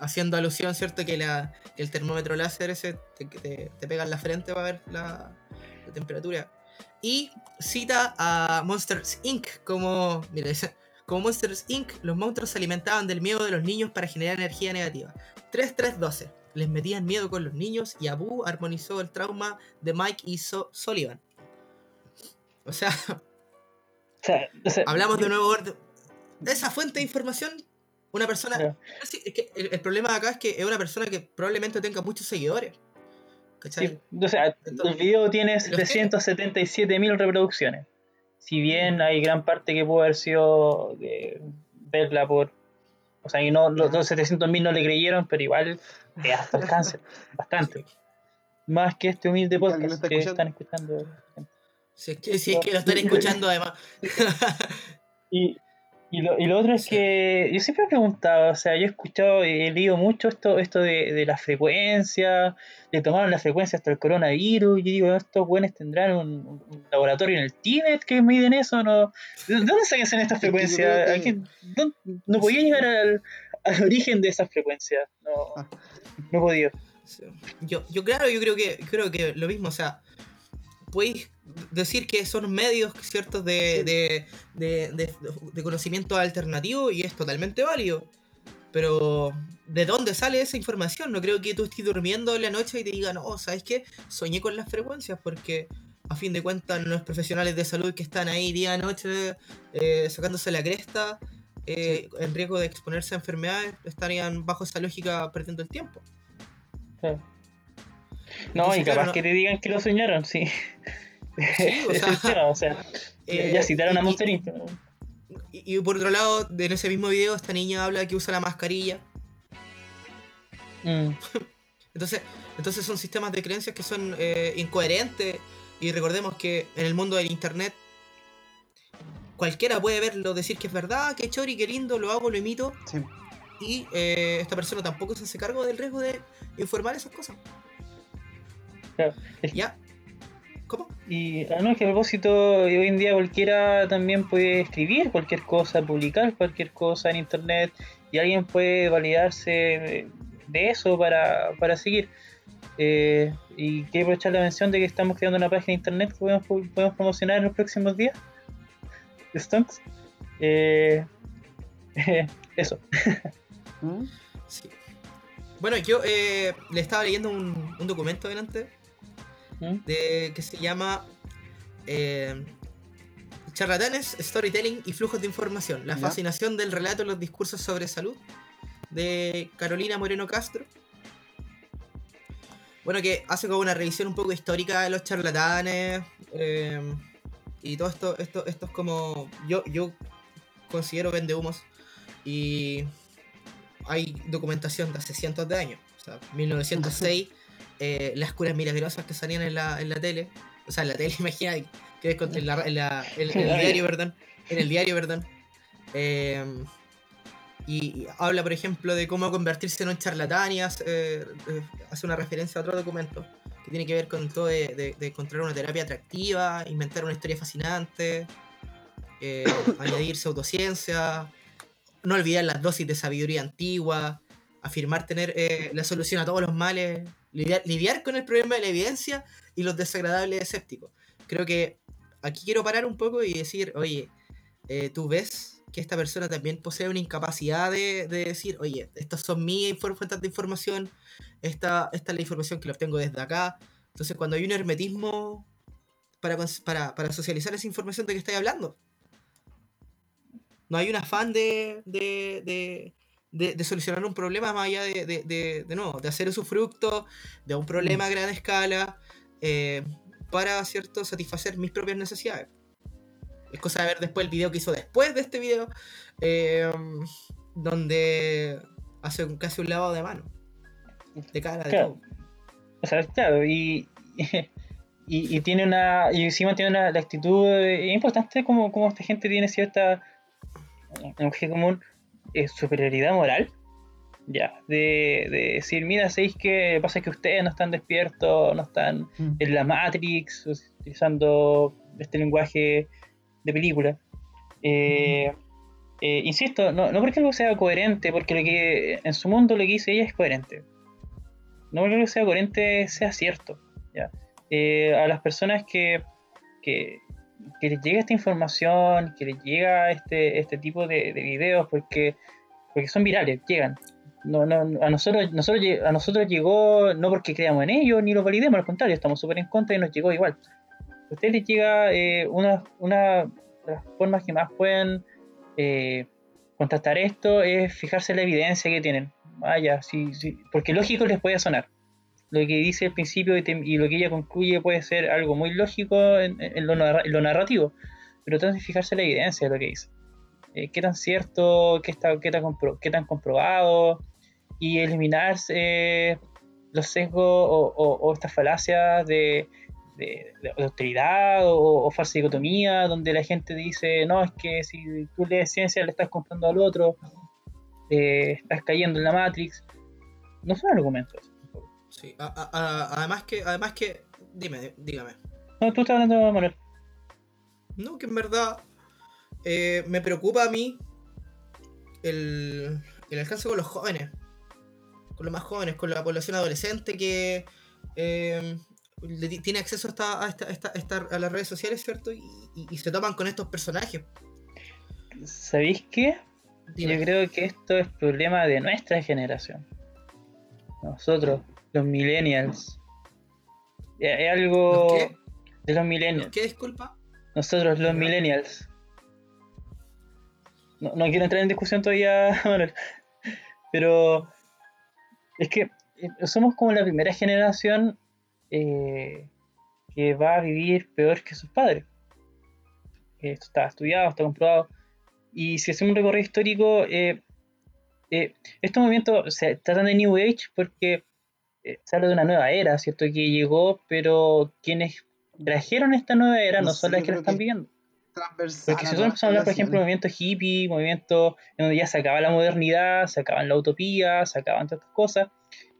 Haciendo alusión, ¿cierto? Que, la, que el termómetro láser ese te, te- te pega en la frente para ver la, la temperatura. Y cita a Monsters Inc. como. Mira. Como Monsters Inc., los monstruos se alimentaban del miedo de los niños para generar energía negativa. 3312. Les metían miedo con los niños y Abu armonizó el trauma de Mike y So- Sullivan. O sea, O sea, o sea, hablamos de nuevo orden. Esa fuente de información, una persona. Claro. Sí, es que el, el problema acá es que es una persona que probablemente tenga muchos seguidores. Sí, o sea, el video tiene Los tiene. 777 mil reproducciones. Si bien hay gran parte que pudo haber sido de verla por. O sea, y no, los, los 700 mil no le creyeron, pero igual es hasta alcance, [LAUGHS] bastante. Más que este humilde podcast está que están escuchando. Si es que, si es que lo están escuchando además. [LAUGHS] Y, y, lo, y lo otro es que yo siempre he preguntado, o sea, yo he escuchado y he leído mucho esto, esto de, de la frecuencia, le tomaron la frecuencia hasta el coronavirus, y yo digo, estos buenos tendrán un, un laboratorio en el Tíbet que miden eso, ¿no? ¿De dónde sacan estas [LAUGHS] frecuencias? creo que- ¿A quién- dónde- no podía llegar al, al origen de esas frecuencias, no, Ah. no podía. Yo, yo claro, yo creo que creo que lo mismo, o sea, podéis decir que son medios ciertos de, Sí. de, de, de- conocimiento alternativo y es totalmente válido. Pero, ¿de dónde sale esa información? No creo que tú estés durmiendo en la noche y te digan, no, ¿sabes qué? Soñé con las frecuencias porque a fin de cuentas los profesionales de salud que están ahí día a noche eh, sacándose la cresta, eh, en riesgo de exponerse a enfermedades, estarían bajo esa lógica perdiendo el tiempo. Claro. No, Entonces, y capaz claro, no- que te digan que lo soñaron, sí. Sí, o [LAUGHS] sea, es el tema, o sea, [LAUGHS] eh, ya citaron a Monster Inc, Y, y por otro lado, en ese mismo video, esta niña habla que usa la mascarilla. Mm. [LAUGHS] Entonces, entonces son sistemas de creencias que son eh, incoherentes. Y recordemos que en el mundo del internet, cualquiera puede verlo, decir que es verdad, que chori, que lindo, lo hago, lo imito. Sí. Y eh, esta persona tampoco se hace cargo del riesgo de informar esas cosas. Claro, [LAUGHS] ¿Ya? ¿Cómo? Y ah, no, es que a propósito, hoy en día cualquiera también puede escribir cualquier cosa, publicar cualquier cosa en internet y alguien puede validarse de eso para, para seguir. Eh, y quiero aprovechar la mención de que estamos creando una página de internet que podemos, podemos promocionar en los próximos días. Stonks. Eh, [LAUGHS] eso. ¿Mm? Sí. Bueno, yo eh, le estaba leyendo un, un documento delante ¿Mm? de, que se llama eh, Charlatanes, Storytelling y Flujos de Información. La Ya. fascinación del relato en los discursos sobre salud de Carolina Moreno Castro. Bueno, que hace como una revisión un poco histórica de los charlatanes eh, y todo esto, esto, esto es como. Yo, yo considero vendehumos y hay documentación de hace cientos de años. O sea, 1906, eh, las curas milagrosas que salían en la, en la tele. O sea, en la tele, [LAUGHS] imagina, que es en, la, en, la- en- en el diario, perdón. En el diario, perdón. Eh, y, y habla, por ejemplo, de cómo convertirse en un charlatán y hace, eh, hace una referencia a otro documento que tiene que ver con todo de, de- de encontrar una terapia atractiva, inventar una historia fascinante, [COUGHS] añadir pseudociencia, no olvidar las dosis de sabiduría antigua, afirmar tener eh, la solución a todos los males, lidiar, con el problema de la evidencia y los desagradables escépticos. Creo que aquí quiero parar un poco y decir, oye, eh, tú ves que esta persona también posee una incapacidad de, de decir, oye, estas son mis fuentes de información, esta, es la información que la obtengo desde acá. Entonces, cuando hay un hermetismo para socializar esa información de que estáis hablando. No hay un afán de, de, de, de- de solucionar un problema más allá de, de, de, de nuevo, de hacer usufructo de un problema a gran escala eh, para, ¿cierto?, satisfacer mis propias necesidades. Es cosa de ver después el video que hizo después de este video, eh, donde hace un- casi un lavado de mano. De cara, de Claro. todo. O sea, claro, y, [LAUGHS] y, y tiene una. Y encima tiene una la actitud. eh, Es importante como, como esta gente tiene cierta. Que común. Eh, superioridad moral. Ya. De, de decir, mira, ¿sabéis que pasa que ustedes no están despiertos, no están Mm. en la Matrix, utilizando este lenguaje de película. Eh, eh, insisto, no, no porque algo sea coherente, porque lo que en su mundo lo que dice ella es coherente. No porque algo sea coherente sea cierto. ¿ya? Eh, a las personas que, que, que les llega esta información, que les llega este, este tipo de, de videos, porque, porque son virales, llegan. No, no, a, nosotros, nosotros, a nosotros llegó no porque creamos en ellos ni lo validemos, al contrario, estamos súper en contra y nos llegó igual. A ustedes les llega eh, una, una de las formas que más pueden eh, contrastar esto es fijarse en la evidencia que tienen. Vaya, sí, sí, porque lógico les puede sonar. Lo que dice al principio y, te- y lo que ella concluye puede ser algo muy lógico en, en lo, en lo narrativo, pero tratan de fijarse en la evidencia de lo que dice. Eh, qué tan cierto, qué, está, qué, tan compro- qué tan comprobado, y eliminar eh, los sesgos o, estas falacias de, de, autoridad o, o falsa dicotomía, donde la gente dice, no, es que si tú lees ciencia le estás comprando al otro, eh, estás cayendo en la Matrix. No son argumentos. Sí, a- a- a- además que, además que, dime, dígame. No, tú estás hablando, Manuel. No, que en verdad eh, me preocupa a mí el, el alcance con los jóvenes, con los más jóvenes, con la población adolescente que eh, le tiene acceso a, esta- a, esta- a esta- a esta- a las redes sociales, ¿cierto? Y, y- y se toman con estos personajes. ¿Sabéis qué? Dime. Yo creo que esto es problema de nuestra generación. Nosotros, los millennials. Es algo ¿Los qué? de los millennials. ¿Qué disculpa? Nosotros, los millennials. No, no quiero entrar en discusión todavía, [LAUGHS] Manuel. Pero es que eh, somos como la primera generación eh, que va a vivir peor que sus padres. Esto está estudiado, está comprobado. Y si hacemos un recorrido histórico, eh, eh, estos movimientos se tratan de New Age porque eh, se habla de una nueva era, ¿cierto? Que llegó, pero quienes trajeron esta nueva era no, No son sé, las que la están viviendo. Porque si todas empezamos a hablar, por ejemplo, de generaciones. movimiento hippie, movimiento en donde ya se acaba la modernidad, se acaban la utopía, se acaban todas estas cosas,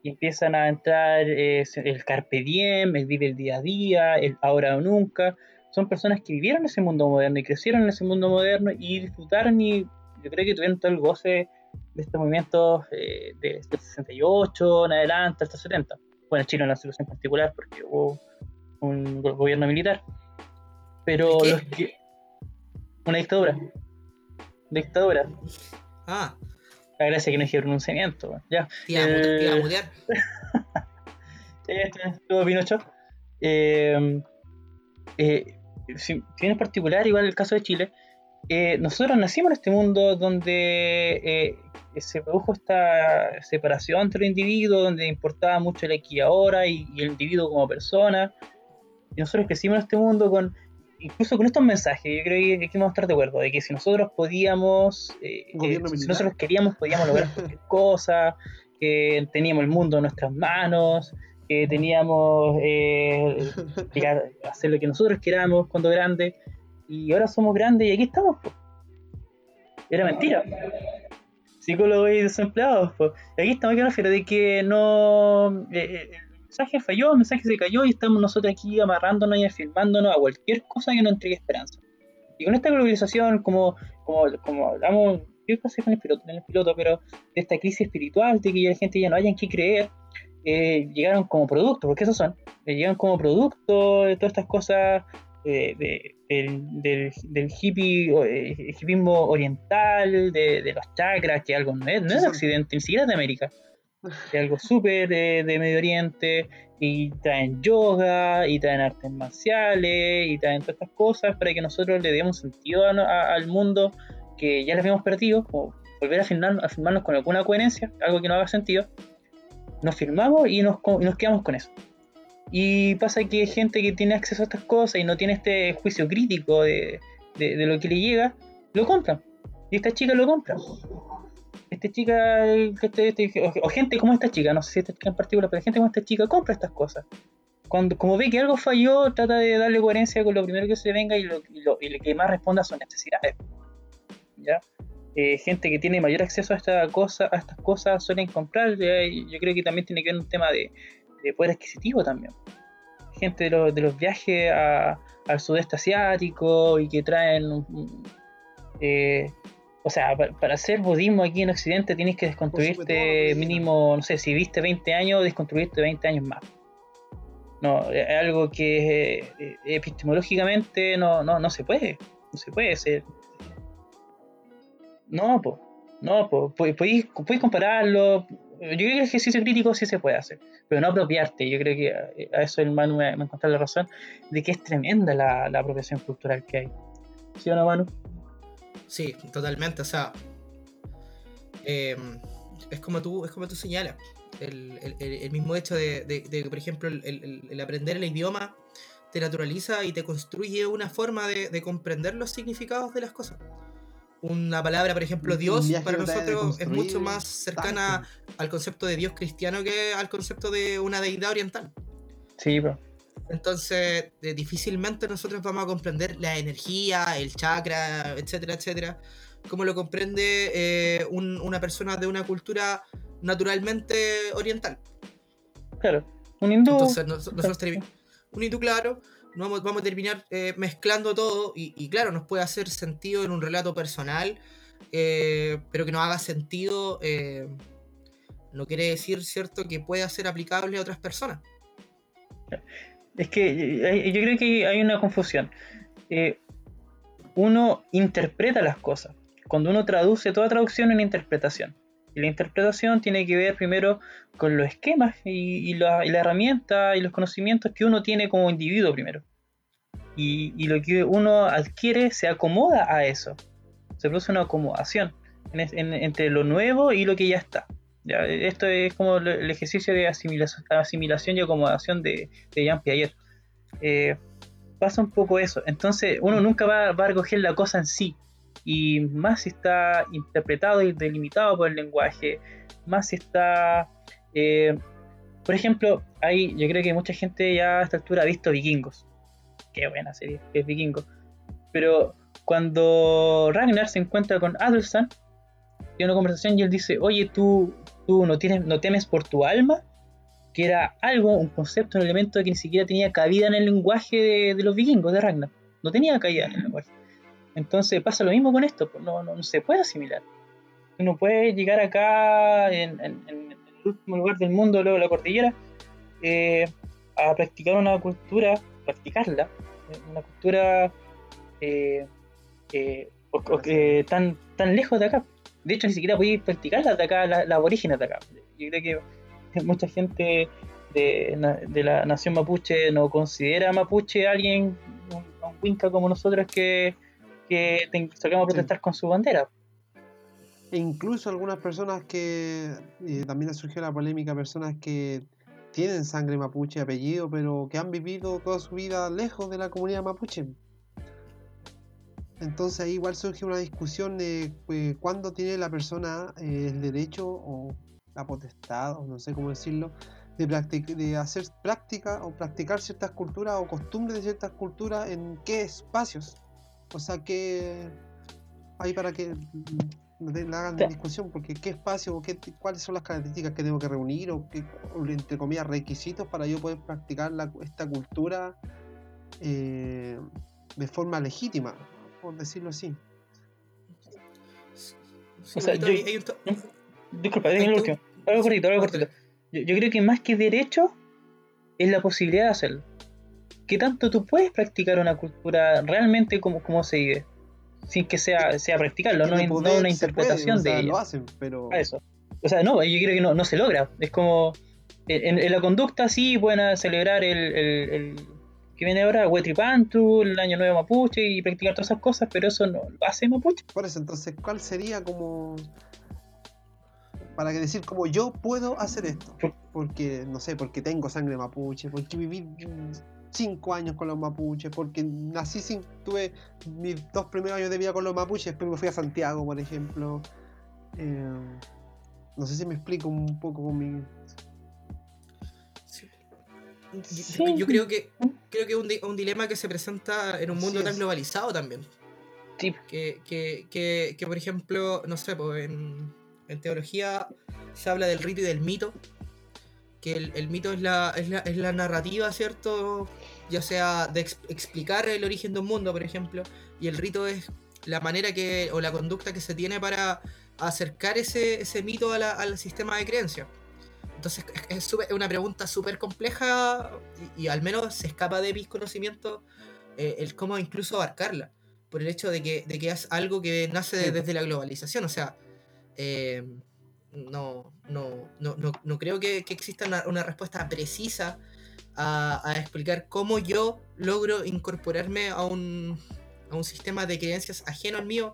y empiezan a entrar eh, el carpe diem, el vive el día a día, el ahora o nunca. Son personas que vivieron ese mundo moderno y crecieron en ese mundo moderno y disfrutaron y yo creo que tuvieron todo el goce de estos movimientos eh, de- del 68 en adelante hasta el 70. Bueno, Chile en la situación particular porque hubo un go- gobierno militar. Pero los que- una dictadura. Dictadura. Ah, La gracia que no dije pronunciamiento. Ya. te iba a mutear. [LAUGHS] Eh. Este estuvo Pinocho. Eh, eh, si, particular, igual el caso de Chile, eh, nosotros nacimos en este mundo donde eh, se produjo esta separación entre los individuos, donde importaba mucho el aquí y ahora y, y el individuo como persona. Y nosotros crecimos en este mundo con, incluso con estos mensajes. Yo creo que aquí vamos a estar de acuerdo, de que si nosotros podíamos, eh, eh, si nosotros queríamos, podíamos lograr cualquier [LAUGHS] cosa, que teníamos el mundo en nuestras manos, que teníamos eh, llegar a [LAUGHS] hacer lo que nosotros queramos cuando grandes, y ahora somos grandes y aquí estamos. Era mentira. Psicólogos y desempleados. po. Y aquí estamos, que refiero de que no. eh, eh, el mensaje falló, el mensaje se cayó y estamos nosotros aquí amarrándonos y afirmándonos a cualquier cosa que nos entregue esperanza. Y con esta globalización, como, como, como hablamos, yo pasé con el piloto, en el piloto, pero de esta crisis espiritual, de que la gente ya no haya en qué creer, eh, llegaron como producto, porque esos son, eh, llegan como producto de todas estas cosas eh, de- del, del, del hippie, eh, hippismo oriental, de, de los chakras, que algo no es, no es de Occidente, ni siquiera es de América. [LAUGHS] es algo súper de, de Medio Oriente, y traen yoga, y traen artes marciales, y traen todas estas cosas para que nosotros le demos sentido a- a- al mundo que ya les habíamos perdido, como volver a, firmar, a firmarnos con alguna coherencia, algo que no haga sentido. Nos firmamos y nos, y nos quedamos con eso. Y pasa que gente que tiene acceso a estas cosas y no tiene este juicio crítico de, de- lo que le llega, lo compra. Y esta chica lo compra. Esta chica, este- este- o, gente como esta chica, no sé si esta chica en particular, pero gente como esta chica compra estas cosas. Cuando, como ve que algo falló, trata de darle coherencia con lo primero que se venga y lo, y lo- y lo que más responda a sus necesidades. ¿Ya? Eh, gente que tiene mayor acceso a, esta cosa, a estas cosas suelen comprar. yo creo que también tiene que ver un tema de, de poder adquisitivo también. Gente de, los- de los viajes a- al sudeste asiático y que traen. eh, o sea, pa- para hacer budismo aquí en Occidente tienes que lo desconstruirte mínimo, no sé, si viste 20 años, desconstruirte 20 años más. No, es algo que eh, epistemológicamente no, no, no se puede. No se puede ser. No, pues. No, pues. Podéis podéis compararlo. Yo creo que el ejercicio crítico sí se puede hacer. Pero no apropiarte. Yo creo que a- eso el Manu me, me encontró la razón. De que es tremenda la, la apropiación cultural que hay. ¿Sí o no, Manu? Sí, totalmente. O sea, eh, es como tú, es como tú señalas. El, el- mismo hecho de, de- de por ejemplo, el- el aprender el idioma te naturaliza y te construye una forma de, de comprender los significados de las cosas. Una palabra, por ejemplo, Dios, para nosotros es mucho más cercana tanto. al concepto de Dios cristiano que al concepto de una deidad oriental. Sí, pero. Entonces, eh, difícilmente nosotros vamos a comprender la energía, el chakra, etcétera, etcétera, como lo comprende eh, un- una persona de una cultura naturalmente oriental. Claro. Un hindú. Entonces, nos- nosotros tenemos un hindú claro, vamos, vamos a terminar eh, mezclando todo y, claro, nos puede hacer sentido en un relato personal, eh, pero que no haga sentido, eh, no quiere decir, ¿cierto?, que pueda ser aplicable a otras personas. Es que yo creo que hay una confusión. Uno interpreta las cosas. Cuando uno traduce, toda traducción es una interpretación. Y la interpretación tiene que ver primero con los esquemas y, la, herramienta y los conocimientos que uno tiene como individuo primero. Y, lo que uno adquiere se acomoda a eso. Se produce una acomodación entre lo nuevo y lo que ya está. Esto es como el- ejercicio de asimilación, asimilación y acomodación de, de Jean Piaget. Eh, pasa un poco eso. Entonces, uno nunca va, va a recoger la cosa en sí. Y más si está interpretado y delimitado por el lenguaje, más está. eh, por ejemplo, hay, yo creo que mucha gente ya a esta altura ha visto Vikingos. Qué buena serie, es Vikingo. Pero cuando Ragnar se encuentra con Adelsan, tiene una conversación y él dice: Oye, tú, tú no, tienes, no temes por tu alma que era algo, un concepto, un elemento que ni siquiera tenía cabida en el lenguaje de, de los vikingos, de Ragnar. No tenía cabida en el lenguaje. Entonces pasa lo mismo con esto, pues, no, no, no se puede asimilar. Uno puede llegar acá en, el último lugar del mundo, luego la cordillera, eh, a practicar una cultura, practicarla, eh, una cultura eh, eh, tan, tan lejos de acá. De hecho, ni siquiera podéis practicarla de acá, la, la aborígenes de acá. Yo creo que [LAUGHS] mucha gente de, la nación mapuche no considera mapuche a alguien, un, un winca como nosotros que, que salgamos a Sí. protestar con su bandera. E incluso algunas personas que eh, también ha surgido la polémica, personas que tienen sangre mapuche, apellido, pero que han vivido toda su vida lejos de la comunidad mapuche. Entonces ahí igual surge una discusión de eh, cuándo tiene la persona eh, el derecho o la potestad, o no sé cómo decirlo, de, de hacer práctica o practicar ciertas culturas o costumbres de ciertas culturas en qué espacios. O sea, que ahí para que mm, la hagan Te- discusión, porque qué espacio, o qué, cuáles son las características que tengo que reunir, o, qué, entre comillas, requisitos para yo poder practicar la- esta cultura eh, de forma legítima, por decirlo así. Sí, O sea, yo- hay to- Disculpa, hay lo último. Algo cortito, algo cortito. Yo, yo creo que más que derecho es la posibilidad de hacerlo. ¿Qué tanto tú puedes practicar una cultura realmente como, como se vive? Sin que sea, sea practicarlo, Que no, de no poder una puede, interpretación o sea, de Lo ella. hacen, pero A eso. O sea, no, yo creo que no, no se logra. Es como. En, en la conducta sí pueden celebrar el, el, el que viene ahora, Huetripantu, el Año Nuevo Mapuche y practicar todas esas cosas, pero eso no lo hace Mapuche. Por eso, entonces, ¿cuál sería como para que decir como yo puedo hacer esto. Porque, no sé, porque tengo sangre mapuche, porque viví cinco años con los mapuches, porque nací sin, tuve mis dos primeros años de vida con los mapuches, después me fui a Santiago, por ejemplo. Eh, no sé si me explico un poco con mi... Yo, creo que creo que es un, dilema que se presenta en un mundo tan globalizado también. Que, que, que, que, por ejemplo, no sé, pues en, en teología se habla del rito y del mito. Que el, mito es la, es la, es, la, narrativa, ¿cierto? Ya sea de explicar el origen de un mundo, por ejemplo. Y el rito es la manera que, o la conducta que se tiene para acercar ese, ese mito al sistema de creencia. Entonces es, una pregunta súper compleja y, al menos se escapa de mis conocimientos eh, el cómo incluso abarcarla. Por el hecho de que, de que es algo que nace desde la globalización. O sea, eh, no, no, no, no, creo que, exista una, respuesta precisa a, explicar cómo yo logro incorporarme a un, a un sistema de creencias ajeno al mío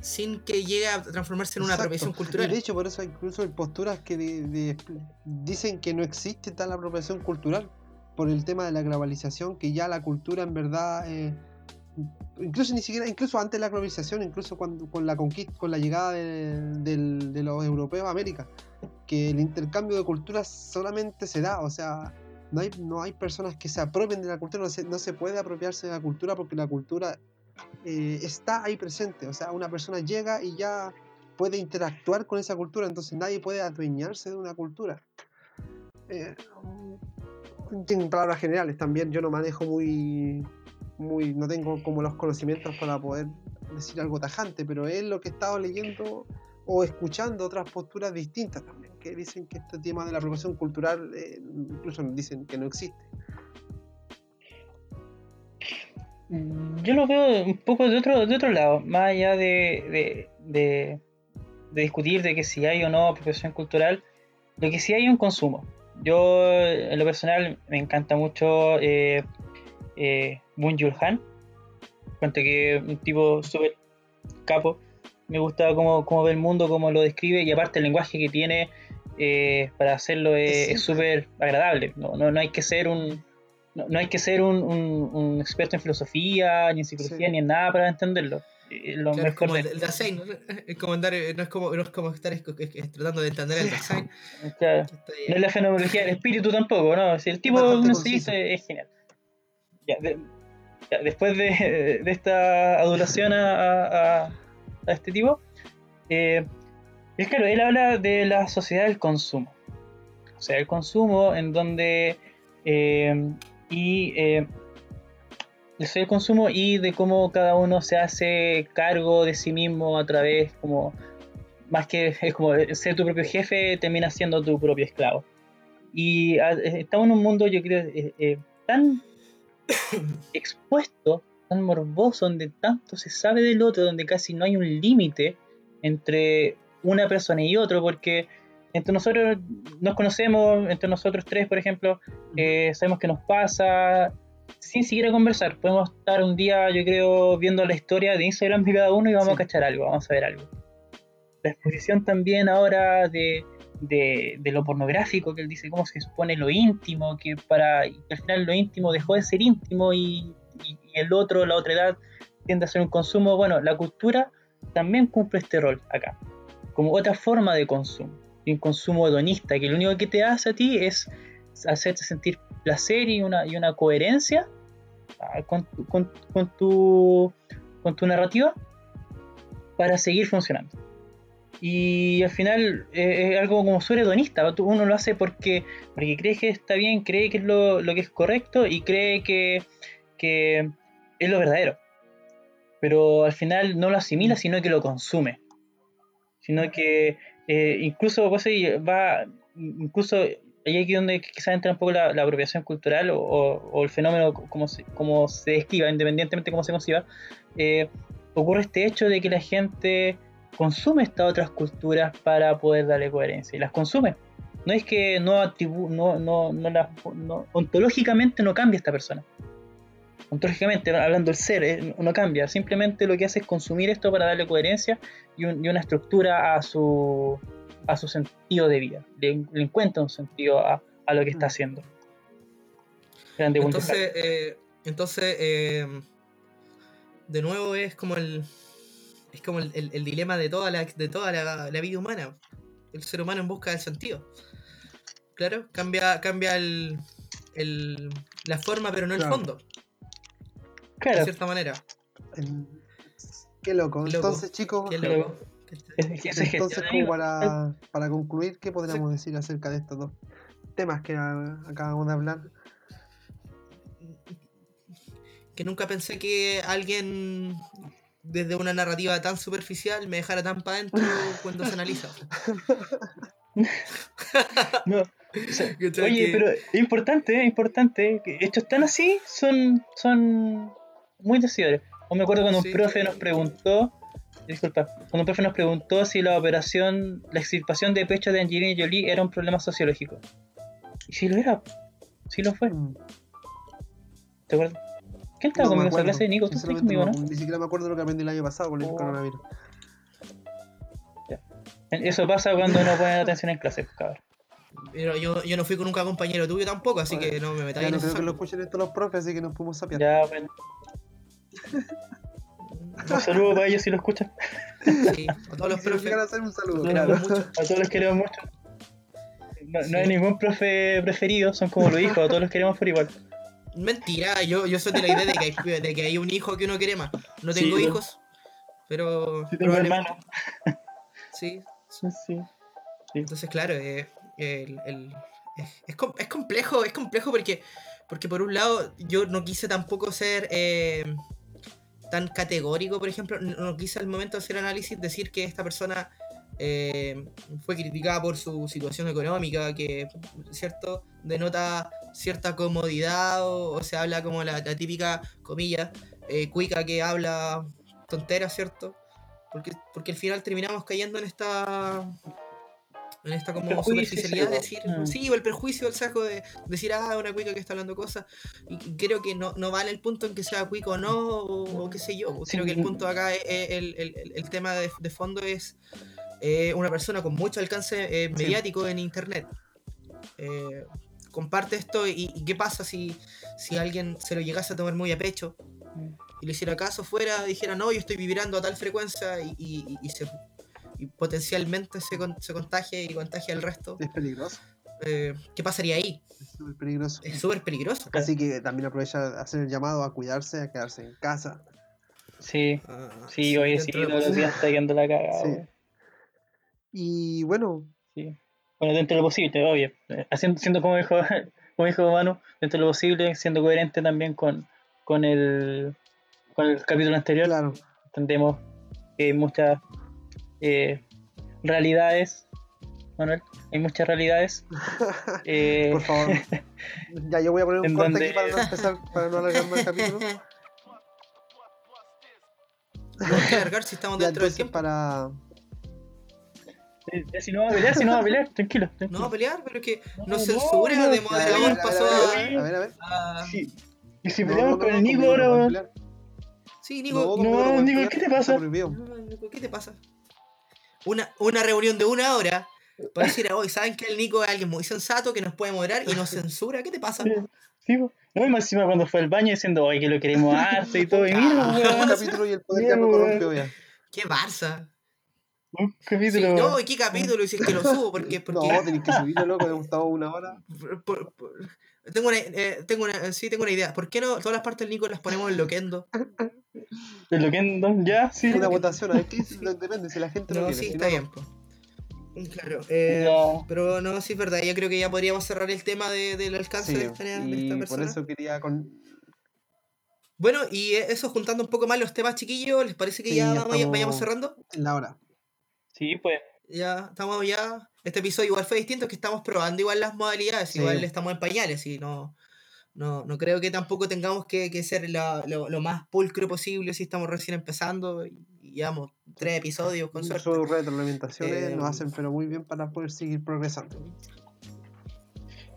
sin que llegue a transformarse en una apropiación cultural. de hecho, por eso hay incluso posturas que dicen que no existe tal apropiación cultural por el tema de la globalización, que ya la cultura en verdad eh, incluso ni siquiera, incluso antes de la globalización, incluso con la conquista, con la llegada de, los europeos a América, que el intercambio de culturas solamente se da, o sea, no hay, no hay personas que se apropien de la cultura, no se, no se puede apropiarse de la cultura porque la cultura eh, está ahí presente, o sea, una persona llega y ya puede interactuar con esa cultura, entonces nadie puede adueñarse de una cultura. Eh, en palabras generales, también yo no manejo muy muy, no tengo como los conocimientos para poder decir algo tajante, pero es lo que he estado leyendo o escuchando otras posturas distintas también, que dicen que este tema de la apropiación cultural eh, incluso dicen que no existe. Yo lo veo un poco de otro, de otro lado, más allá de, de, discutir de que si hay o no apropiación cultural, lo que sí hay es un consumo. Yo, en lo personal, me encanta mucho eh, eh, Moon Han. Cuenta que un tipo súper capo. Me gusta cómo, cómo, ve el mundo, cómo lo describe y aparte el lenguaje que tiene eh, para hacerlo es súper agradable. No, no, no, hay que ser un no, hay que ser un, un, experto en filosofía, ni en psicología, ni en nada para entenderlo. Eh, lo es como el, design, ¿no? [LAUGHS] Es como andar, no, es como, no es como estar tratando de entender el design. No es la fenomenología del espíritu tampoco, ¿no? Si el tipo no se dice, es genial después de, esta adulación a, este tipo, eh, es claro, él habla de la sociedad del consumo. O sea, el consumo en donde... Eh, y eh, el consumo y de cómo cada uno se hace cargo de sí mismo a través como más que es como ser tu propio jefe termina siendo tu propio esclavo y ah, estamos en un mundo yo creo eh, tan [COUGHS] expuesto, tan morboso, donde tanto se sabe del otro, donde casi no hay un límite entre una persona y otro, porque entre nosotros nos conocemos, entre nosotros tres, por ejemplo, eh, sabemos qué nos pasa, sin siquiera conversar. Podemos estar un día, yo creo, viendo la historia de Instagram de cada uno y vamos a cachar algo, vamos a ver algo. La exposición también ahora de, de, lo pornográfico, que él dice cómo se supone lo íntimo, que para al final lo íntimo dejó de ser íntimo y, el otro, la otra edad, tiende a ser un consumo. Bueno, la cultura también cumple este rol acá, como otra forma de consumo, un consumo hedonista, que lo único que te hace a ti es hacerte sentir placer y una, y una coherencia ah, con, con, tu, con tu narrativa para seguir funcionando. Y al final eh, es algo como súper hedonista. Uno lo hace porque, porque cree que está bien, cree que es lo, que es correcto y cree que, es lo verdadero. Pero al final no lo asimila, sino que lo consume. Sino que eh, incluso pues, va, incluso ahí aquí donde quizás entra un poco la, apropiación cultural o, el fenómeno como se, como se describa, independientemente de cómo se conciba, eh, ocurre este hecho de que la gente consume estas otras culturas para poder darle coherencia y las consume. No es que no, atribu no, no, no, las- no- ontológicamente no cambia esta persona. Ontológicamente, hablando del ser, eh, no cambia. Simplemente lo que hace es consumir esto para darle coherencia y, un- y una estructura a su, a su sentido de vida. Le, le encuentra un sentido a, a lo que está Mm. haciendo. Grande. Entonces, eh, entonces eh, de nuevo es como el es como el, el- el dilema de toda la de toda la, la vida humana. El ser humano en busca del sentido. Claro, cambia, cambia el, el- la forma, pero no el Claro. fondo, de Claro, cierta manera. Qué loco. Qué loco. Entonces, chicos, Qué loco. entonces como para, para concluir, ¿qué podríamos decir acerca de estos dos temas que acabamos de hablar? Que nunca pensé que alguien desde una narrativa tan superficial me dejara tan para adentro [LAUGHS] cuando se analiza. [LAUGHS] No, o sea, [LAUGHS] ¿Cachai? Oye, Que- pero es importante, es importante. Hechos tan así son, son muy decidores. O me acuerdo cuando Sí, un profe nos preguntó, disculpa, cuando un profe nos preguntó si la operación, la extirpación de pecho de Angelina Jolie era un problema sociológico. Y si lo era, sí lo fue. Mm, ¿Te acuerdas? ¿Quién estaba no en esa clase? Nico, tú estás conmigo, no- ¿no? Ni siquiera me acuerdo lo que aprendí el año pasado con el Oh. coronavirus. Eso pasa cuando no ponen atención en clase, cabrón. Pero yo, yo no fui con un compañero tuyo tampoco, así que no me metáis Ya en no creo que lo escuchen esto los profes, así que nos podemos sapear. Ya, bueno. Un saludo para ellos si lo escuchan. Sí, a todos los Si profes. hacer un saludo, claro. A todos los queremos mucho. No, Sí. no hay ningún profe preferido, son como los hijos, a todos los queremos por igual. Mentira, yo, yo soy de la idea de que, hay, de que hay un hijo que uno quiere más. No tengo yo- hijos, pero. Sí, tengo hermano. Sí, Sí, sí. entonces, claro, eh, el- el- es, es com- es complejo, es complejo porque, porque por un lado yo no quise tampoco ser eh, tan categórico, por ejemplo, no, no quise al momento de hacer análisis decir que esta persona eh, fue criticada por su situación económica, que, ¿cierto? Denota cierta comodidad o, o se habla como la, la típica, comilla, eh, cuica que habla tonteras, ¿cierto? Porque, porque al final terminamos cayendo en esta en esta como superficialidad de decir, mm. sí, o el perjuicio, el saco de decir, ah, una cuica que está hablando cosas, y creo que no, no vale el punto en que sea cuico o no, o, o qué sé yo, Sí, creo que el punto acá, es, el, el- el- tema de, de fondo es eh, una persona con mucho alcance eh, Sí. mediático en internet. Eh, comparte esto y, y qué pasa si, si alguien se lo llegase a tomar muy a pecho y le hiciera caso fuera, dijera no, yo estoy vibrando a tal frecuencia y, y- y se, y potencialmente se, con- se contagia y contagia al resto, Es peligroso, eh, ¿qué pasaría ahí? es súper peligroso. Es súper peligroso. Así que también aprovecha hacer el llamado a cuidarse, a quedarse en casa. Sí, Ah, sí, oye, sí, todos los días está yendo la cagada. Sí. Y bueno, Sí. Bueno, dentro de lo posible, obvio. Eh, Haciendo, siendo como dijo, [LAUGHS] como dijo Manu, dentro de lo posible, siendo coherente también con, con el con el capítulo anterior. claro, Entendemos que hay muchas eh, realidades, Manuel, hay muchas realidades. [LAUGHS] eh, por favor. [LAUGHS] ya, yo voy a poner un corte donde- aquí para no empezar, para no alargar más el capítulo. No hay que alargar si estamos Ya, dentro del tiempo. para. Eh, ya si no va a pelear, si no va a pelear, tranquilo. No tranquilo. a pelear, pero es que No, nos no, censura no. de A ver, a moderador ver, pasó a a. ver, a ver, a Sí. Y si No, peleamos no, con no, el Nico ahora, no. Sí, Nico. No, No, Nico, ¿qué te pasa? No, Nico, ¿Qué te pasa? Una, una reunión de una hora para decir hoy, ¿saben que el Nico es alguien muy sensato que nos puede moderar y nos censura? ¿Qué te pasa? Sí, no, y más encima cuando fue al baño diciendo, oye, que lo queremos harto y todo. Y mira, Un weón, capítulo y el poder ya corrompió ya. ¡Qué Barça! Un Sí, capítulo. no, ¿y qué capítulo? Y si es que lo subo, porque, porque [LAUGHS] No, tenéis que subirlo, loco, me gustaba una hora. por- por- por- tengo una, eh, tengo una, sí, tengo una idea. ¿Por qué no todas las partes del Nico las ponemos en Loquendo? De lo que ya, sí. Una votación, a ver qué es, lo- depende si la gente lo No, quiere. sí, si está no, bien. po. Claro, eh, pero no, sí es verdad. Yo creo que ya podríamos cerrar el tema de- del alcance Sí, de, esta, de esta y por persona. eso quería con. Bueno, y eso juntando un poco más los temas chiquillos, ¿les parece que Sí, ya ya vamos- estamos- vayamos cerrando? en la hora. Sí, pues. Ya estamos ya. Este episodio igual fue distinto, es que estamos probando igual las modalidades, Sí. igual estamos en pañales y no, no, no creo que tampoco tengamos que, que ser la- lo, lo más pulcro posible si estamos recién empezando y, y llevamos tres episodios con suerte. Sus retroalimentaciones Eh, nos hacen pero muy bien para poder seguir progresando.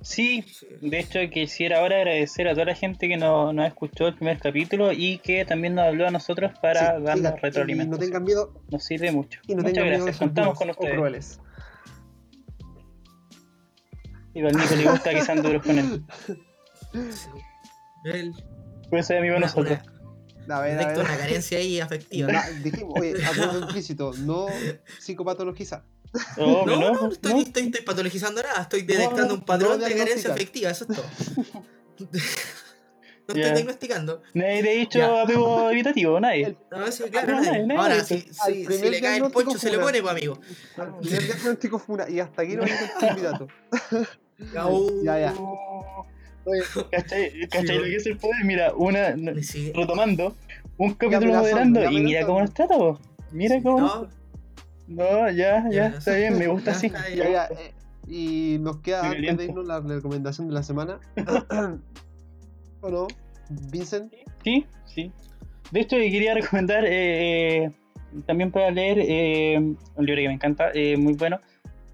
Sí, de hecho quisiera ahora agradecer a toda la gente que nos, nos escuchó el primer capítulo y que también nos habló a nosotros para Sí, darnos y No retroalimentación. tengan miedo Nos sirve mucho. y no Muchas miedo gracias, contamos con ustedes. crueles. Y al Nico le gusta que sean duros con él. Sí. [LAUGHS] Él Por eso es amigo de nosotros. una- A ver, a ver. una carencia ahí afectiva. [LAUGHS] Na- dijimos, oye, acuerdo implícito, no [LAUGHS] psicopatologizar. No, no, no, no estoy, no. estoy, estoy patologizando nada, estoy detectando no, un patrón no de carencia afectiva, eso es todo. [LAUGHS] no Ya. estoy diagnosticando. Nadie te ha dicho Ya. apego evitativo, nadie. No, sí, claro, No, nadie. nadie, Ahora, nadie. si, si, si le cae el poncho, se le funa. pone, pues, amigo. Primer diagnóstico fue una. Y hasta aquí no candidato. Au. Ya, ya. Oye, ¿Cachai, cachai Sí, lo que es el poder? Mira, una, no- Sí. retomando, un capítulo moderando y mira cómo nos trata, vos. Mira cómo. No, No, ya, ya, está bien, me gusta así. Ya, ya, eh, y nos queda antes de irnos la recomendación de la semana. [COUGHS] ¿O no? Vincent. Sí, sí. De hecho, quería recomendar eh, eh, también para leer eh, un libro que me encanta, eh, muy bueno,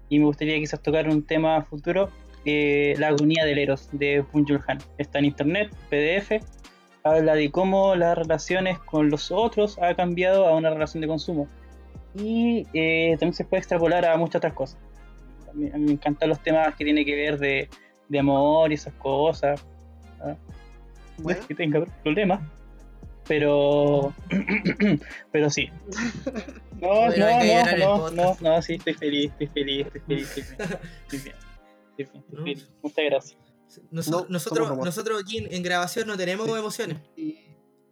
y me gustaría quizás tocar un tema futuro, eh, La agonía del Eros, de Bunjul Han. Está en internet, PDF, habla de cómo las relaciones con los otros ha cambiado a una relación de consumo. Y eh, también se puede extrapolar a muchas otras cosas. A mí, a mí me encantan los temas que tienen que ver de, de amor y esas cosas. No Bueno, es que tenga problemas, pero. pero sí. No, no, no, no, no, no, sí, estoy feliz, estoy feliz, estoy feliz, estoy bien. Estoy bien, estoy bien, estoy No. feliz. Muchas gracias. Nos- No, nosotros, nosotros aquí en, en grabación no tenemos emociones. y,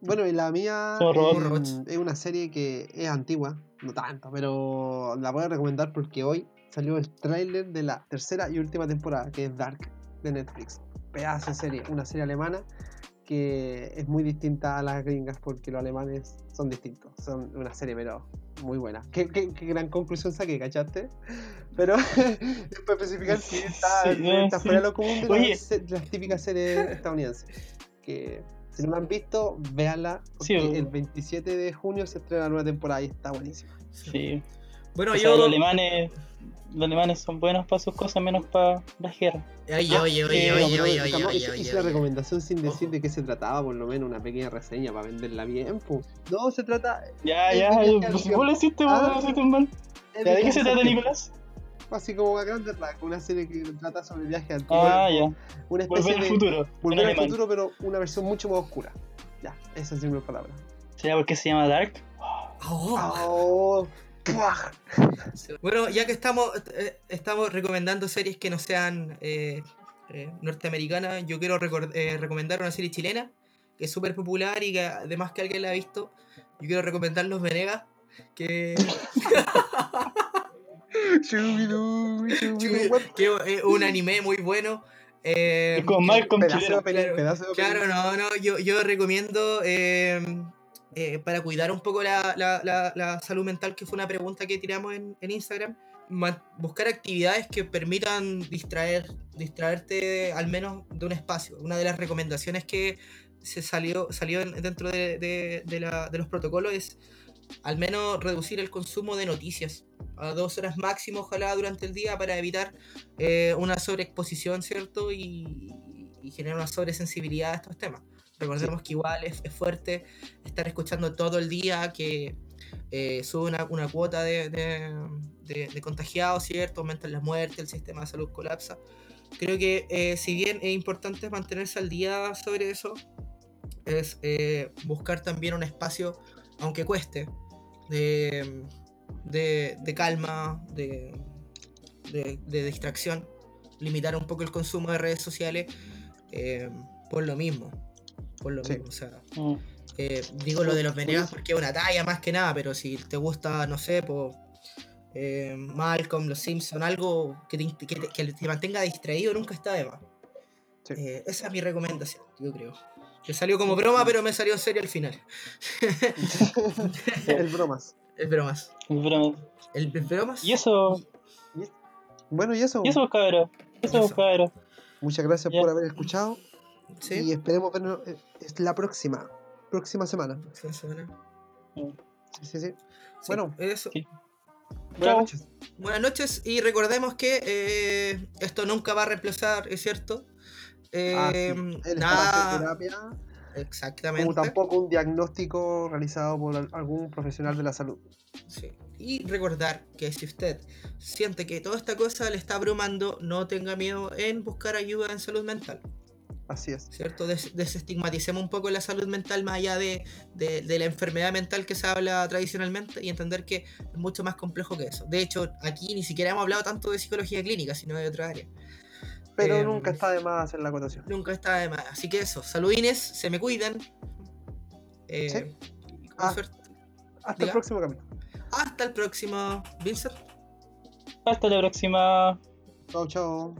bueno, y la mía robots. es una serie que es antigua, no tanto, pero la voy a recomendar porque hoy salió el tráiler de la tercera y última temporada, que es Dark, de Netflix. Pedazo de serie, una serie alemana que es muy distinta a las gringas porque los alemanes son distintos. Son una serie, pero muy buena. Qué, qué- qué gran conclusión saqué, ¿cachaste? Pero [LAUGHS] es para especificar que está, Sí, está sí. fuera de lo común de Oye. las, las típicas series estadounidenses. Que si no la han visto, véanla. Sí, el 27 de junio se estrena la nueva temporada y está buenísima. Sí. Bueno, o sea, yo. los alemanes. Los alemanes son buenos para sus cosas, menos para las guerras. Oye, oye, oye, eh, oye, oye, oye, calma, oye, hice, oye, hice la recomendación sin decir de qué se trataba, por lo menos una pequeña reseña para venderla bien. pues. No, se trata. Ya, ya, pues si tiempo. vos lo hiciste, vos Ah. lo hiciste mal. es ¿Ya de qué se trata. Nicolás? Así como a grandes rasgos, una serie que trata sobre el viaje al tiempo. Ah, ya. Una especie Volver al de futuro. volver al futuro, pero una versión mucho más oscura. Ya, esa es mi palabra. ¿Será porque se llama Dark? Oh. Oh, ¡puah! Bueno, ya que estamos, eh, estamos recomendando series que no sean eh, eh, norteamericanas, yo quiero eh, recomendar una serie chilena que es súper popular y que además que alguien la ha visto, yo quiero recomendar Los Venegas, que, [LAUGHS] What? que es un anime muy bueno. eh, como que- Malcolm Pedazo Claro, pedazo no, no, yo, yo recomiendo eh, eh, para cuidar un poco la, la- la- la salud mental, que fue una pregunta que tiramos en, en Instagram, buscar actividades que permitan distraer, distraerte al menos de un espacio. Una de las recomendaciones que se salió, salió en- dentro de, de- de la- de los protocolos es al menos reducir el consumo de noticias a dos horas máximo, ojalá durante el día, para evitar eh, una sobreexposición, ¿cierto? Y, y generar una sobresensibilidad a estos temas. Recordemos que igual es, es fuerte estar escuchando todo el día que eh, sube una, una cuota de, de- de- de contagiados, ¿cierto? Aumentan las muertes, el sistema de salud colapsa. Creo que eh, si bien es importante mantenerse al día sobre eso, es eh, buscar también un espacio, aunque cueste, de, de, de calma, de, de, de distracción, limitar un poco el consumo de redes sociales eh, por lo mismo. Por lo Sí. mismo, o sea, Mm. eh, digo lo de los venegas porque es una talla más que nada, pero si te gusta, no sé, por Malcolm, Los Simpson, algo que te, que te- que te mantenga distraído nunca está de más. Sí. Eh, esa es mi recomendación, yo creo. Que salió como broma, pero me salió en serio al final. [LAUGHS] El bromas. El bromas. Es broma. El, el bromas. Y eso, Bueno, y eso. y eso, cabrón. Eso, Eso. cabrón. Muchas gracias por haber escuchado. Y esperemos vernos eh, la próxima. Próxima semana. Sí, semana. Sí, sí, sí. Sí, Bueno. eso. Sí. Buenas noches. Buenas noches y recordemos que eh, esto nunca va a reemplazar, ¿es cierto? Eh, Ah, sí. Nada, hacer terapia, exactamente. como tampoco un diagnóstico realizado por al- algún profesional de la salud. Sí. Y recordar que si usted siente que toda esta cosa le está abrumando, no tenga miedo en buscar ayuda en salud mental, Así es. ¿cierto? Des- desestigmaticemos un poco la salud mental más allá de, de- de la enfermedad mental que se habla tradicionalmente y entender que es mucho más complejo que eso. De hecho, aquí ni siquiera hemos hablado tanto de psicología clínica, sino de otra área. Pero Eh, nunca está de más hacer la acotación. Nunca está de más. Así que eso, saludines, se me cuidan. Eh, Sí. Ah. suerte. Hasta diga. el próximo capítulo. Hasta el próximo. Vincent. Hasta la próxima. Chao, chao.